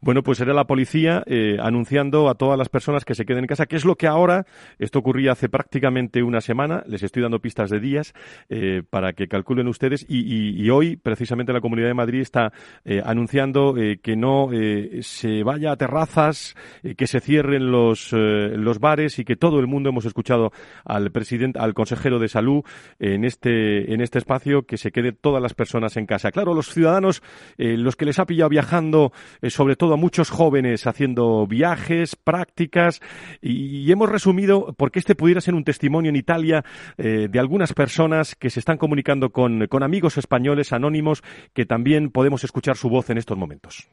Bueno, pues era la policía eh, anunciando a todas las personas que se queden en casa, que es lo que ahora, esto ocurría hace prácticamente una semana, les estoy dando pistas de días eh, para que calculen ustedes, y, hoy precisamente la Comunidad de Madrid está eh, anunciando que no se vaya a terrazas, que se cierren los, los bares y que todo el mundo hemos escuchado al presidente, al consejero de salud en este, en este espacio, que se quede todas las personas en casa. Claro, los ciudadanos, los que les ha pillado viajando, sobre todo a muchos jóvenes haciendo viajes, prácticas, y, hemos resumido porque este pudiera ser un testimonio en Italia eh, de algunas personas que se están comunicando con, amigos españoles anónimos que también podemos escuchar su voz en estos momentos.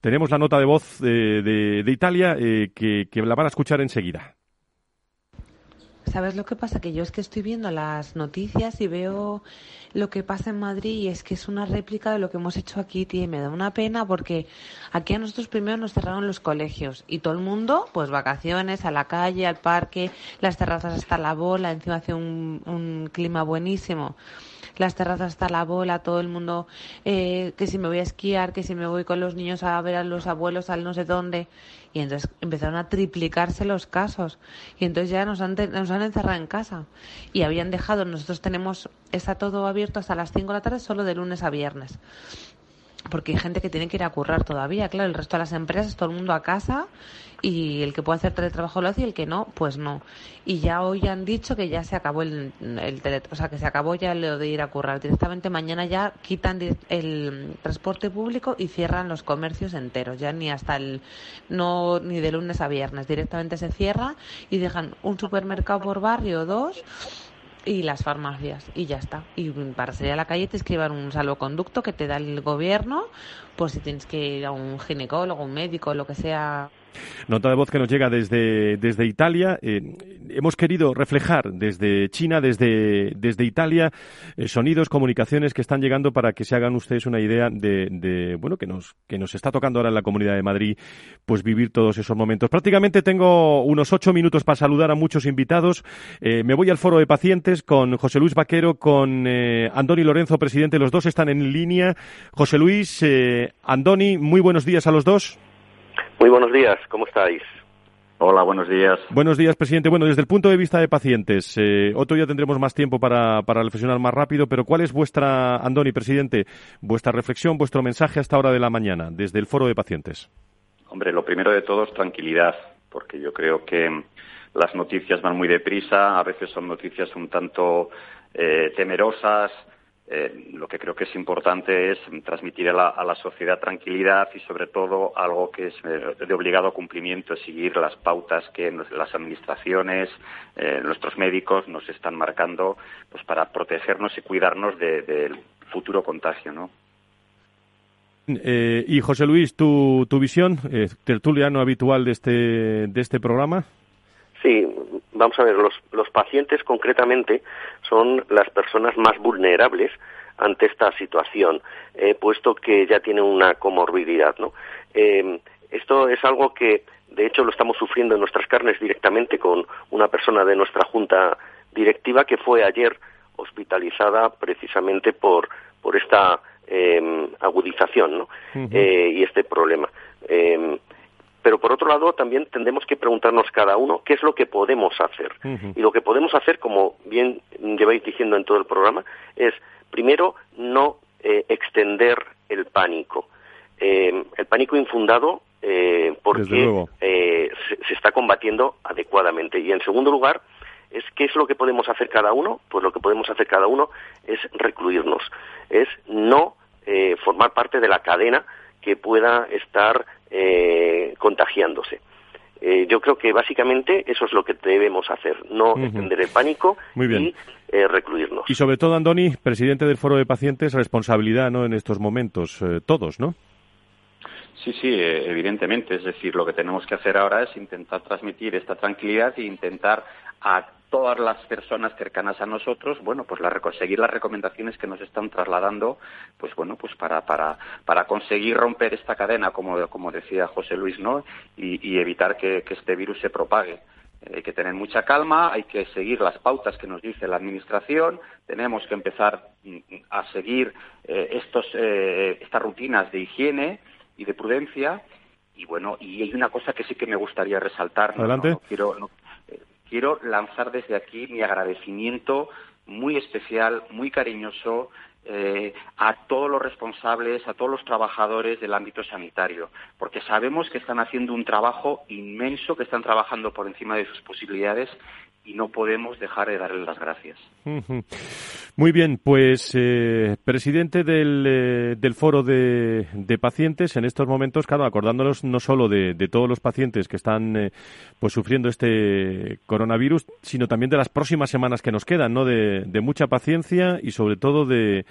Tenemos la nota de voz de, Italia eh, que, que la van a escuchar enseguida. ¿Sabes lo que pasa? Que yo es que estoy viendo las noticias y veo lo que pasa en Madrid y es que es una réplica de lo que hemos hecho aquí, tío, y me da una pena porque aquí a nosotros primero nos cerraron los colegios y todo el mundo, pues vacaciones, a la calle, al parque, las terrazas hasta la bola, encima hace un, un clima buenísimo las terrazas hasta la bola, todo el mundo, eh, que si me voy a esquiar, que si me voy con los niños a ver a los abuelos al no sé dónde. Y entonces empezaron a triplicarse los casos. Y entonces ya nos han, nos han encerrado en casa. Y habían dejado, nosotros tenemos, está todo abierto hasta las 5 de la tarde, solo de lunes a viernes porque hay gente que tiene que ir a currar todavía, claro, el resto de las empresas, todo el mundo a casa y el que puede hacer teletrabajo lo hace y el que no, pues no. Y ya hoy han dicho que ya se acabó el, el o sea, que se acabó ya lo de ir a currar. Directamente mañana ya quitan el transporte público y cierran los comercios enteros, ya ni hasta el, no, ni de lunes a viernes, directamente se cierra y dejan un supermercado por barrio o dos y las farmacias y ya está. Y para salir a la calle te escriban un salvoconducto que te da el gobierno por si tienes que ir a un ginecólogo, un médico, lo que sea. Nota de voz que nos llega desde, desde Italia. Eh, hemos querido reflejar desde China, desde, desde Italia, eh, sonidos, comunicaciones que están llegando para que se hagan ustedes una idea de, de, bueno, que nos, que nos está tocando ahora en la Comunidad de Madrid, pues vivir todos esos momentos. Prácticamente tengo unos ocho minutos para saludar a muchos invitados. Eh, me voy al foro de pacientes con José Luis Vaquero, con Andoni Lorenzo, presidente. Los dos están en línea. José Luis, Andoni, muy buenos días a los dos. Muy buenos días, ¿cómo estáis? Hola, buenos días. Buenos días, presidente. Bueno, desde el punto de vista de pacientes, eh, otro día tendremos más tiempo para, para reflexionar más rápido, pero ¿cuál es vuestra, Andoni, presidente, vuestra reflexión, vuestro mensaje a esta hora de la mañana, desde el foro de pacientes? Hombre, lo primero de todo es tranquilidad, porque yo creo que las noticias van muy deprisa, a veces son noticias un tanto eh, temerosas, eh, lo que creo que es importante es transmitir a la, sociedad tranquilidad y sobre todo algo que es eh, de obligado cumplimiento, es seguir las pautas que las administraciones, eh, nuestros médicos nos están marcando pues para protegernos y cuidarnos del futuro contagio, ¿no? y José Luis, tu, tu visión, tertuliano habitual de este, de este programa. Sí, vamos a ver, los, los pacientes concretamente son las personas más vulnerables ante esta situación, eh, puesto que ya tienen una comorbilidad, ¿no? Eh, esto es algo que, de hecho, lo estamos sufriendo en nuestras carnes directamente con una persona de nuestra junta directiva que fue ayer hospitalizada precisamente por, por esta eh, agudización ¿no? eh, y este problema. Pero por otro lado, también tendremos que preguntarnos cada uno qué es lo que podemos hacer. Y lo que podemos hacer, como bien lleváis diciendo en todo el programa, es primero no eh, extender el pánico. Eh, el pánico infundado eh, porque eh, se, se, está combatiendo adecuadamente. Y en segundo lugar, es qué es lo que podemos hacer cada uno. Pues lo que podemos hacer cada uno es recluirnos, es no eh, formar parte de la cadena que pueda estar eh, contagiándose. Eh, yo creo que básicamente eso es lo que debemos hacer, no uh -huh. extender el pánico y eh, recluirnos. Y sobre todo, Andoni, presidente del Foro de Pacientes, responsabilidad ¿no? en estos momentos, eh, todos, ¿no? Sí, sí, evidentemente. Es decir, lo que tenemos que hacer ahora es intentar transmitir esta tranquilidad e intentar a todas las personas cercanas a nosotros, bueno, pues la, seguir las recomendaciones que nos están trasladando, pues bueno, pues para, para, para conseguir romper esta cadena, como, como decía José Luis, ¿no? Y, y evitar que, que, este virus se propague. Hay que tener mucha calma, hay que seguir las pautas que nos dice la Administración, tenemos que empezar a seguir eh, estos, eh, estas rutinas de higiene y de prudencia. Y bueno, y hay una cosa que sí que me gustaría resaltar. Adelante. No, no quiero, no, quiero lanzar desde aquí mi agradecimiento muy especial, muy cariñoso eh, a todos los responsables, a todos los trabajadores del ámbito sanitario, porque sabemos que están haciendo un trabajo inmenso, que están trabajando por encima de sus posibilidades y no podemos dejar de darles las gracias. Muy bien, pues eh, presidente del, eh, del foro de, de, pacientes en estos momentos, claro, acordándonos no solo de, de todos los pacientes que están eh, pues sufriendo este coronavirus, sino también de las próximas semanas que nos quedan, ¿no? De, de mucha paciencia y sobre todo de,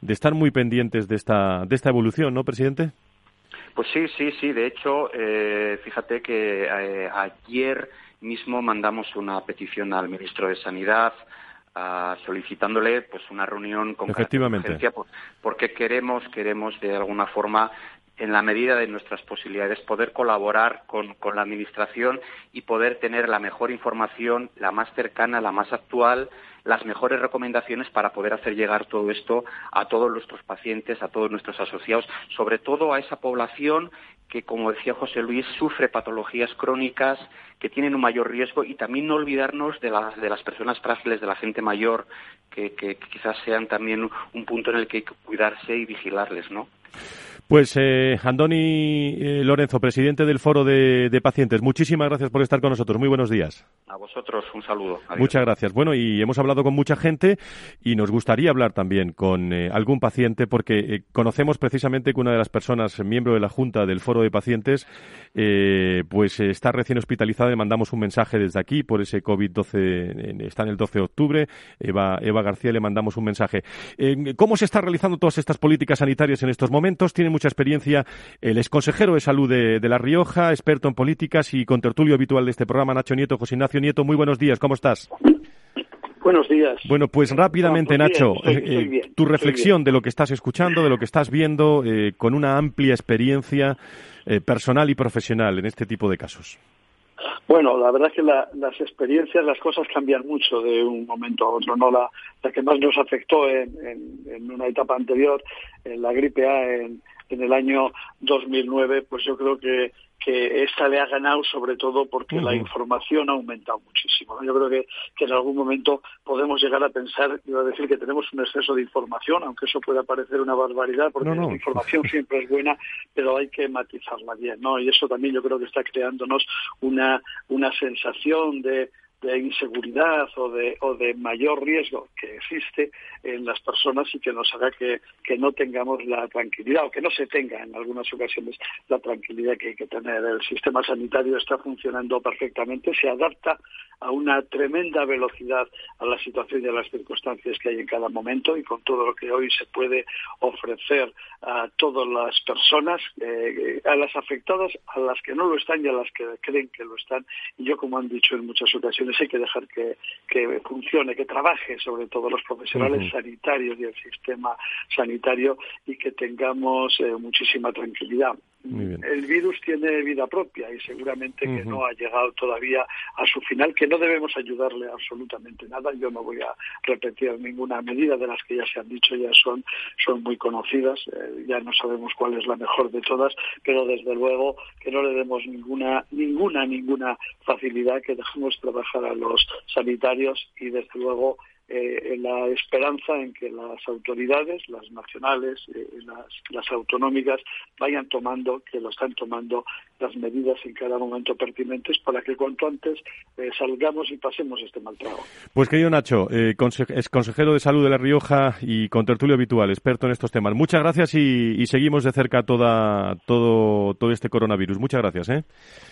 de estar muy pendientes de esta, de esta evolución, ¿no, presidente? Pues sí, sí, sí. De hecho, eh, fíjate que ayer mismo mandamos una petición al ministro de Sanidad uh, solicitándole pues una reunión con Efectivamente. porque queremos queremos de alguna forma en la medida de nuestras posibilidades poder colaborar con, con la administración y poder tener la mejor información, la más cercana, la más actual, las mejores recomendaciones para poder hacer llegar todo esto a todos nuestros pacientes, a todos nuestros asociados, sobre todo a esa población que, como decía José Luis, sufre patologías crónicas, que tienen un mayor riesgo y también no olvidarnos de las, de las personas frágiles, de la gente mayor, que, que quizás sean también un punto en el que hay que cuidarse y vigilarles, ¿no? Pues eh, Andoni eh, Lorenzo, presidente del Foro de, de, Pacientes, muchísimas gracias por estar con nosotros. Muy buenos días. A vosotros un saludo. Adiós. Muchas gracias. Bueno, y hemos hablado con mucha gente y nos gustaría hablar también con eh, algún paciente porque conocemos precisamente que una de las personas, miembro de la Junta del Foro de Pacientes, pues está recién hospitalizada. Le mandamos un mensaje desde aquí por ese COVID-12, está en el 12 de octubre. Eva, Eva García le mandamos un mensaje. ¿Cómo se están realizando todas estas políticas sanitarias en estos momentos? Tiene mucha experiencia el exconsejero de salud de, de, La Rioja, experto en políticas y contertulio habitual de este programa, Nacho Nieto, José Ignacio Nieto. Muy buenos días, ¿cómo estás? Buenos días. Bueno, pues rápidamente, pues Nacho, bien, estoy, estoy eh, bien, tu reflexión de lo que estás escuchando, de lo que estás viendo, eh, con una amplia experiencia eh, personal y profesional en este tipo de casos. Bueno, la verdad es que la, las experiencias, las cosas cambian mucho de un momento a otro. No la, la que más nos afectó en, en, en una etapa anterior, en la gripe A en, en el año 2009, pues yo creo que, que esta le ha ganado sobre todo porque uh -huh. la información ha aumentado muchísimo. Yo creo que, que en algún momento podemos llegar a pensar, iba a decir que tenemos un exceso de información, aunque eso pueda parecer una barbaridad, porque no, no. la información siempre es buena, pero hay que matizarla bien, ¿no? Y eso también yo creo que está creándonos una, una sensación de de inseguridad o de, o de mayor riesgo que existe en las personas y que nos haga que, que no tengamos la tranquilidad o que no se tenga en algunas ocasiones la tranquilidad que hay que tener. El sistema sanitario está funcionando perfectamente, se adapta a una tremenda velocidad a la situación y a las circunstancias que hay en cada momento y con todo lo que hoy se puede ofrecer a todas las personas, eh, a las afectadas, a las que no lo están y a las que creen que lo están. Y yo, como han dicho en muchas ocasiones, hay que dejar que, funcione, que trabaje sobre todo los profesionales sanitarios y el sistema sanitario y que tengamos eh, muchísima tranquilidad. El virus tiene vida propia y seguramente que no ha llegado todavía a su final, que no debemos ayudarle absolutamente nada. Yo no voy a repetir ninguna medida de las que ya se han dicho, ya son, son muy conocidas, eh, ya no sabemos cuál es la mejor de todas, pero desde luego que no le demos ninguna, ninguna, ninguna facilidad, que dejemos trabajar a los sanitarios y desde luego eh, la esperanza en que las autoridades, las nacionales, eh, las, las, autonómicas, vayan tomando, que lo están tomando, las medidas en cada momento pertinentes para que cuanto antes eh, salgamos y pasemos este mal trago. Pues querido Nacho, eh, es consejero de salud de La Rioja y con tertulio habitual, experto en estos temas. Muchas gracias y, seguimos de cerca toda, todo, todo este coronavirus. Muchas gracias. ¿eh?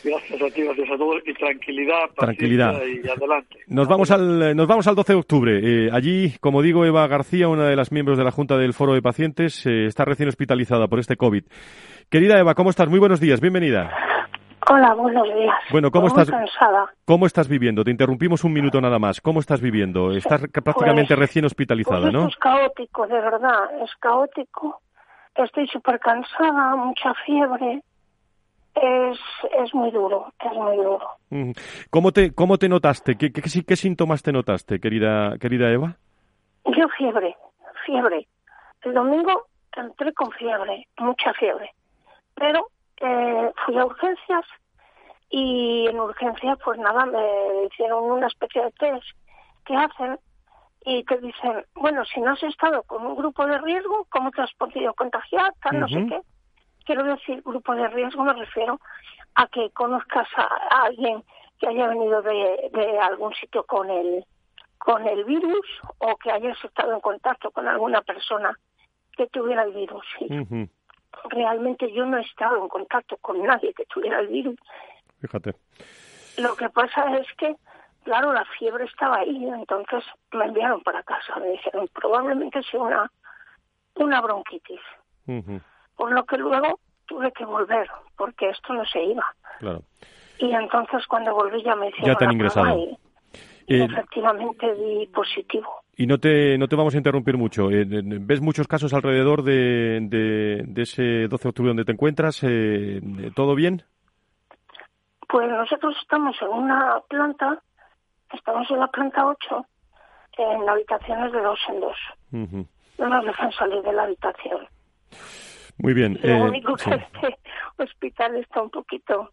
Gracias a ti, gracias a todos y tranquilidad, tranquilidad. y adelante. Nos vamos al, nos vamos al 12 de octubre. Eh, allí, como digo, Eva García, una de las miembros de la Junta del Foro de Pacientes, eh, está recién hospitalizada por este COVID. Querida Eva, ¿cómo estás? Muy buenos días, bienvenida. Hola, buenos días. Bueno, ¿cómo estás? Cansada. ¿Cómo estás viviendo? Te interrumpimos un minuto nada más. ¿Cómo estás viviendo? Estás prácticamente pues, recién hospitalizada, pues ¿no? es caótico, de verdad, es caótico. Estoy súper cansada, mucha fiebre. Es, es muy duro, es muy duro. ¿Cómo te, cómo te notaste? ¿Qué, qué, qué síntomas te notaste, querida, querida Eva? Yo fiebre, fiebre. El domingo entré con fiebre, mucha fiebre. Pero eh, fui a urgencias y en urgencias pues nada, me hicieron una especie de test que hacen y te dicen, bueno, si no has estado con un grupo de riesgo, ¿cómo te has podido contagiar? Tal, no sé qué. Quiero decir, grupo de riesgo me refiero a que conozcas a, alguien que haya venido de, de, algún sitio con el, con el virus o que hayas estado en contacto con alguna persona que tuviera el virus. Realmente yo no he estado en contacto con nadie que tuviera el virus. Fíjate. Lo que pasa es que, claro, la fiebre estaba ahí, entonces me enviaron para casa. Me dijeron, probablemente sea una, una bronquitis. Por lo que luego tuve que volver, porque esto no se iba. Claro. Y entonces cuando volví ya me hicieron ya te han ingresado. Y, efectivamente di positivo. Y no te, no te vamos a interrumpir mucho. Eh, ¿Ves muchos casos alrededor de, de, ese 12 de octubre donde te encuentras? Eh, ¿Todo bien? Pues nosotros estamos en una planta, estamos en la planta 8, en habitaciones de dos en dos. No nos dejan salir de la habitación. Muy bien. Lo eh, único que este hospital está un poquito,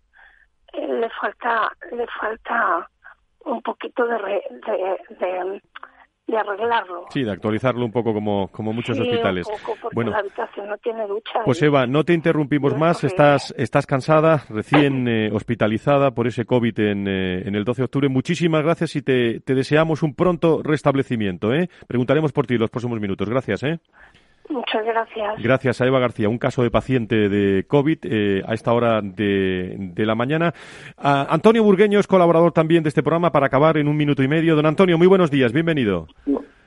eh, le falta, le falta un poquito de, de, de, arreglarlo. Sí, de actualizarlo un poco como, como muchos hospitales. bueno, la habitación no tiene ducha. Pues Eva, no te interrumpimos más. Estás, estás cansada, recién eh, hospitalizada por ese COVID en, en, el 12 de octubre. Muchísimas gracias y te, te deseamos un pronto restablecimiento. ¿eh? Preguntaremos por ti los próximos minutos. Gracias. ¿eh? Muchas gracias. Gracias a Eva García. Un caso de paciente de COVID eh, a esta hora de, de la mañana. Antonio Burgueño es colaborador también de este programa para acabar en un minuto y medio. Don Antonio, muy buenos días. Bienvenido.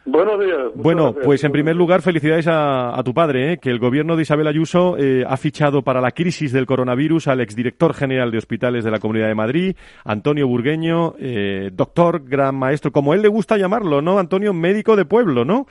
Buenos días. Bueno, pues en primer lugar, felicidades a, tu padre, ¿eh? que el gobierno de Isabel Ayuso eh, ha fichado para la crisis del coronavirus al exdirector general de hospitales de la Comunidad de Madrid, Antonio Burgueño, eh, doctor, gran maestro, como él le gusta llamarlo, ¿no, Antonio? Médico de pueblo, ¿no?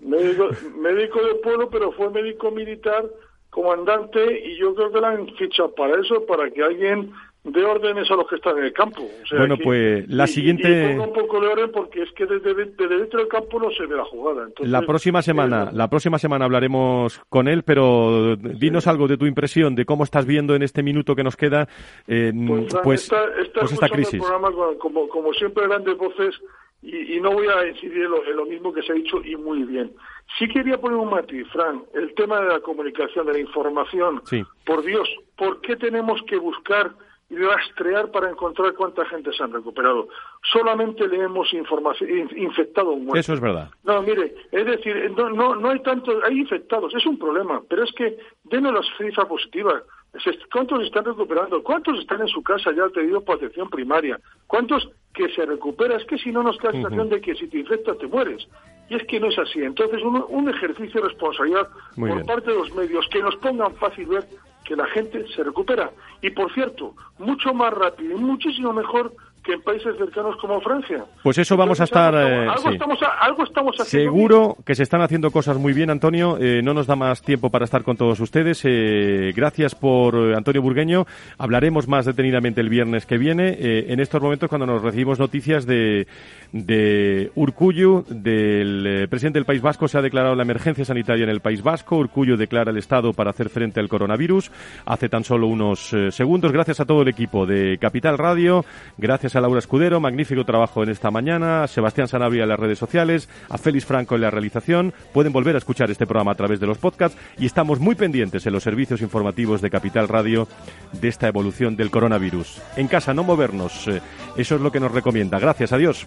Médico, médico de pueblo, pero fue médico militar, comandante, y yo creo que lo han fichado para eso, para que alguien de órdenes a los que están en el campo. bueno, pues la siguiente... un poco de orden porque es que desde, dentro del campo no se ve la jugada. la próxima semana, la próxima semana hablaremos con él, pero dinos algo de tu impresión, de cómo estás viendo en este minuto que nos queda, eh, pues, pues, pues esta crisis. programa como, como siempre grandes voces y, no voy a incidir en lo, mismo que se ha dicho y muy bien. Sí quería poner un matiz, Fran, el tema de la comunicación, de la información. Por Dios, ¿por qué tenemos que buscar y rastrear para encontrar cuánta gente se han recuperado. Solamente leemos información, infectado muerto. Eso es verdad. No, mire, es decir, no, no, no hay tantos, hay infectados, es un problema, pero es que denos las cifras positivas. ¿Cuántos están recuperando? ¿Cuántos están en su casa ya tenido protección primaria? ¿Cuántos que se recupera, es que si no nos queda la sensación de que si te infectas te mueres. Y es que no es así. Entonces, un ejercicio de responsabilidad por parte de los medios que nos pongan fácil ver que la gente se recupera. Y por cierto, mucho más rápido y muchísimo mejor que en países cercanos como Francia. Pues eso vamos a estar... Eh, algo, estamos, algo estamos haciendo Seguro que se están haciendo cosas muy bien, Antonio. Eh, no nos da más tiempo para estar con todos ustedes. Eh, gracias por Antonio Burgueño. Hablaremos más detenidamente el viernes que viene. en estos momentos, cuando nos recibimos noticias de, de Urcuyu, del presidente del País Vasco, se ha declarado la emergencia sanitaria en el País Vasco. Urcuyu declara el Estado para hacer frente al coronavirus. Hace tan solo unos segundos. Gracias a todo el equipo de Capital Radio. Gracias a Laura Escudero, magnífico trabajo en esta mañana, Sebastián Sanabria en las redes sociales, a Félix Franco en la realización. Pueden volver a escuchar este programa a través de los podcasts y estamos muy pendientes en los servicios informativos de Capital Radio de esta evolución del coronavirus. En casa, no movernos, eh, eso es lo que nos recomienda. Gracias, adiós.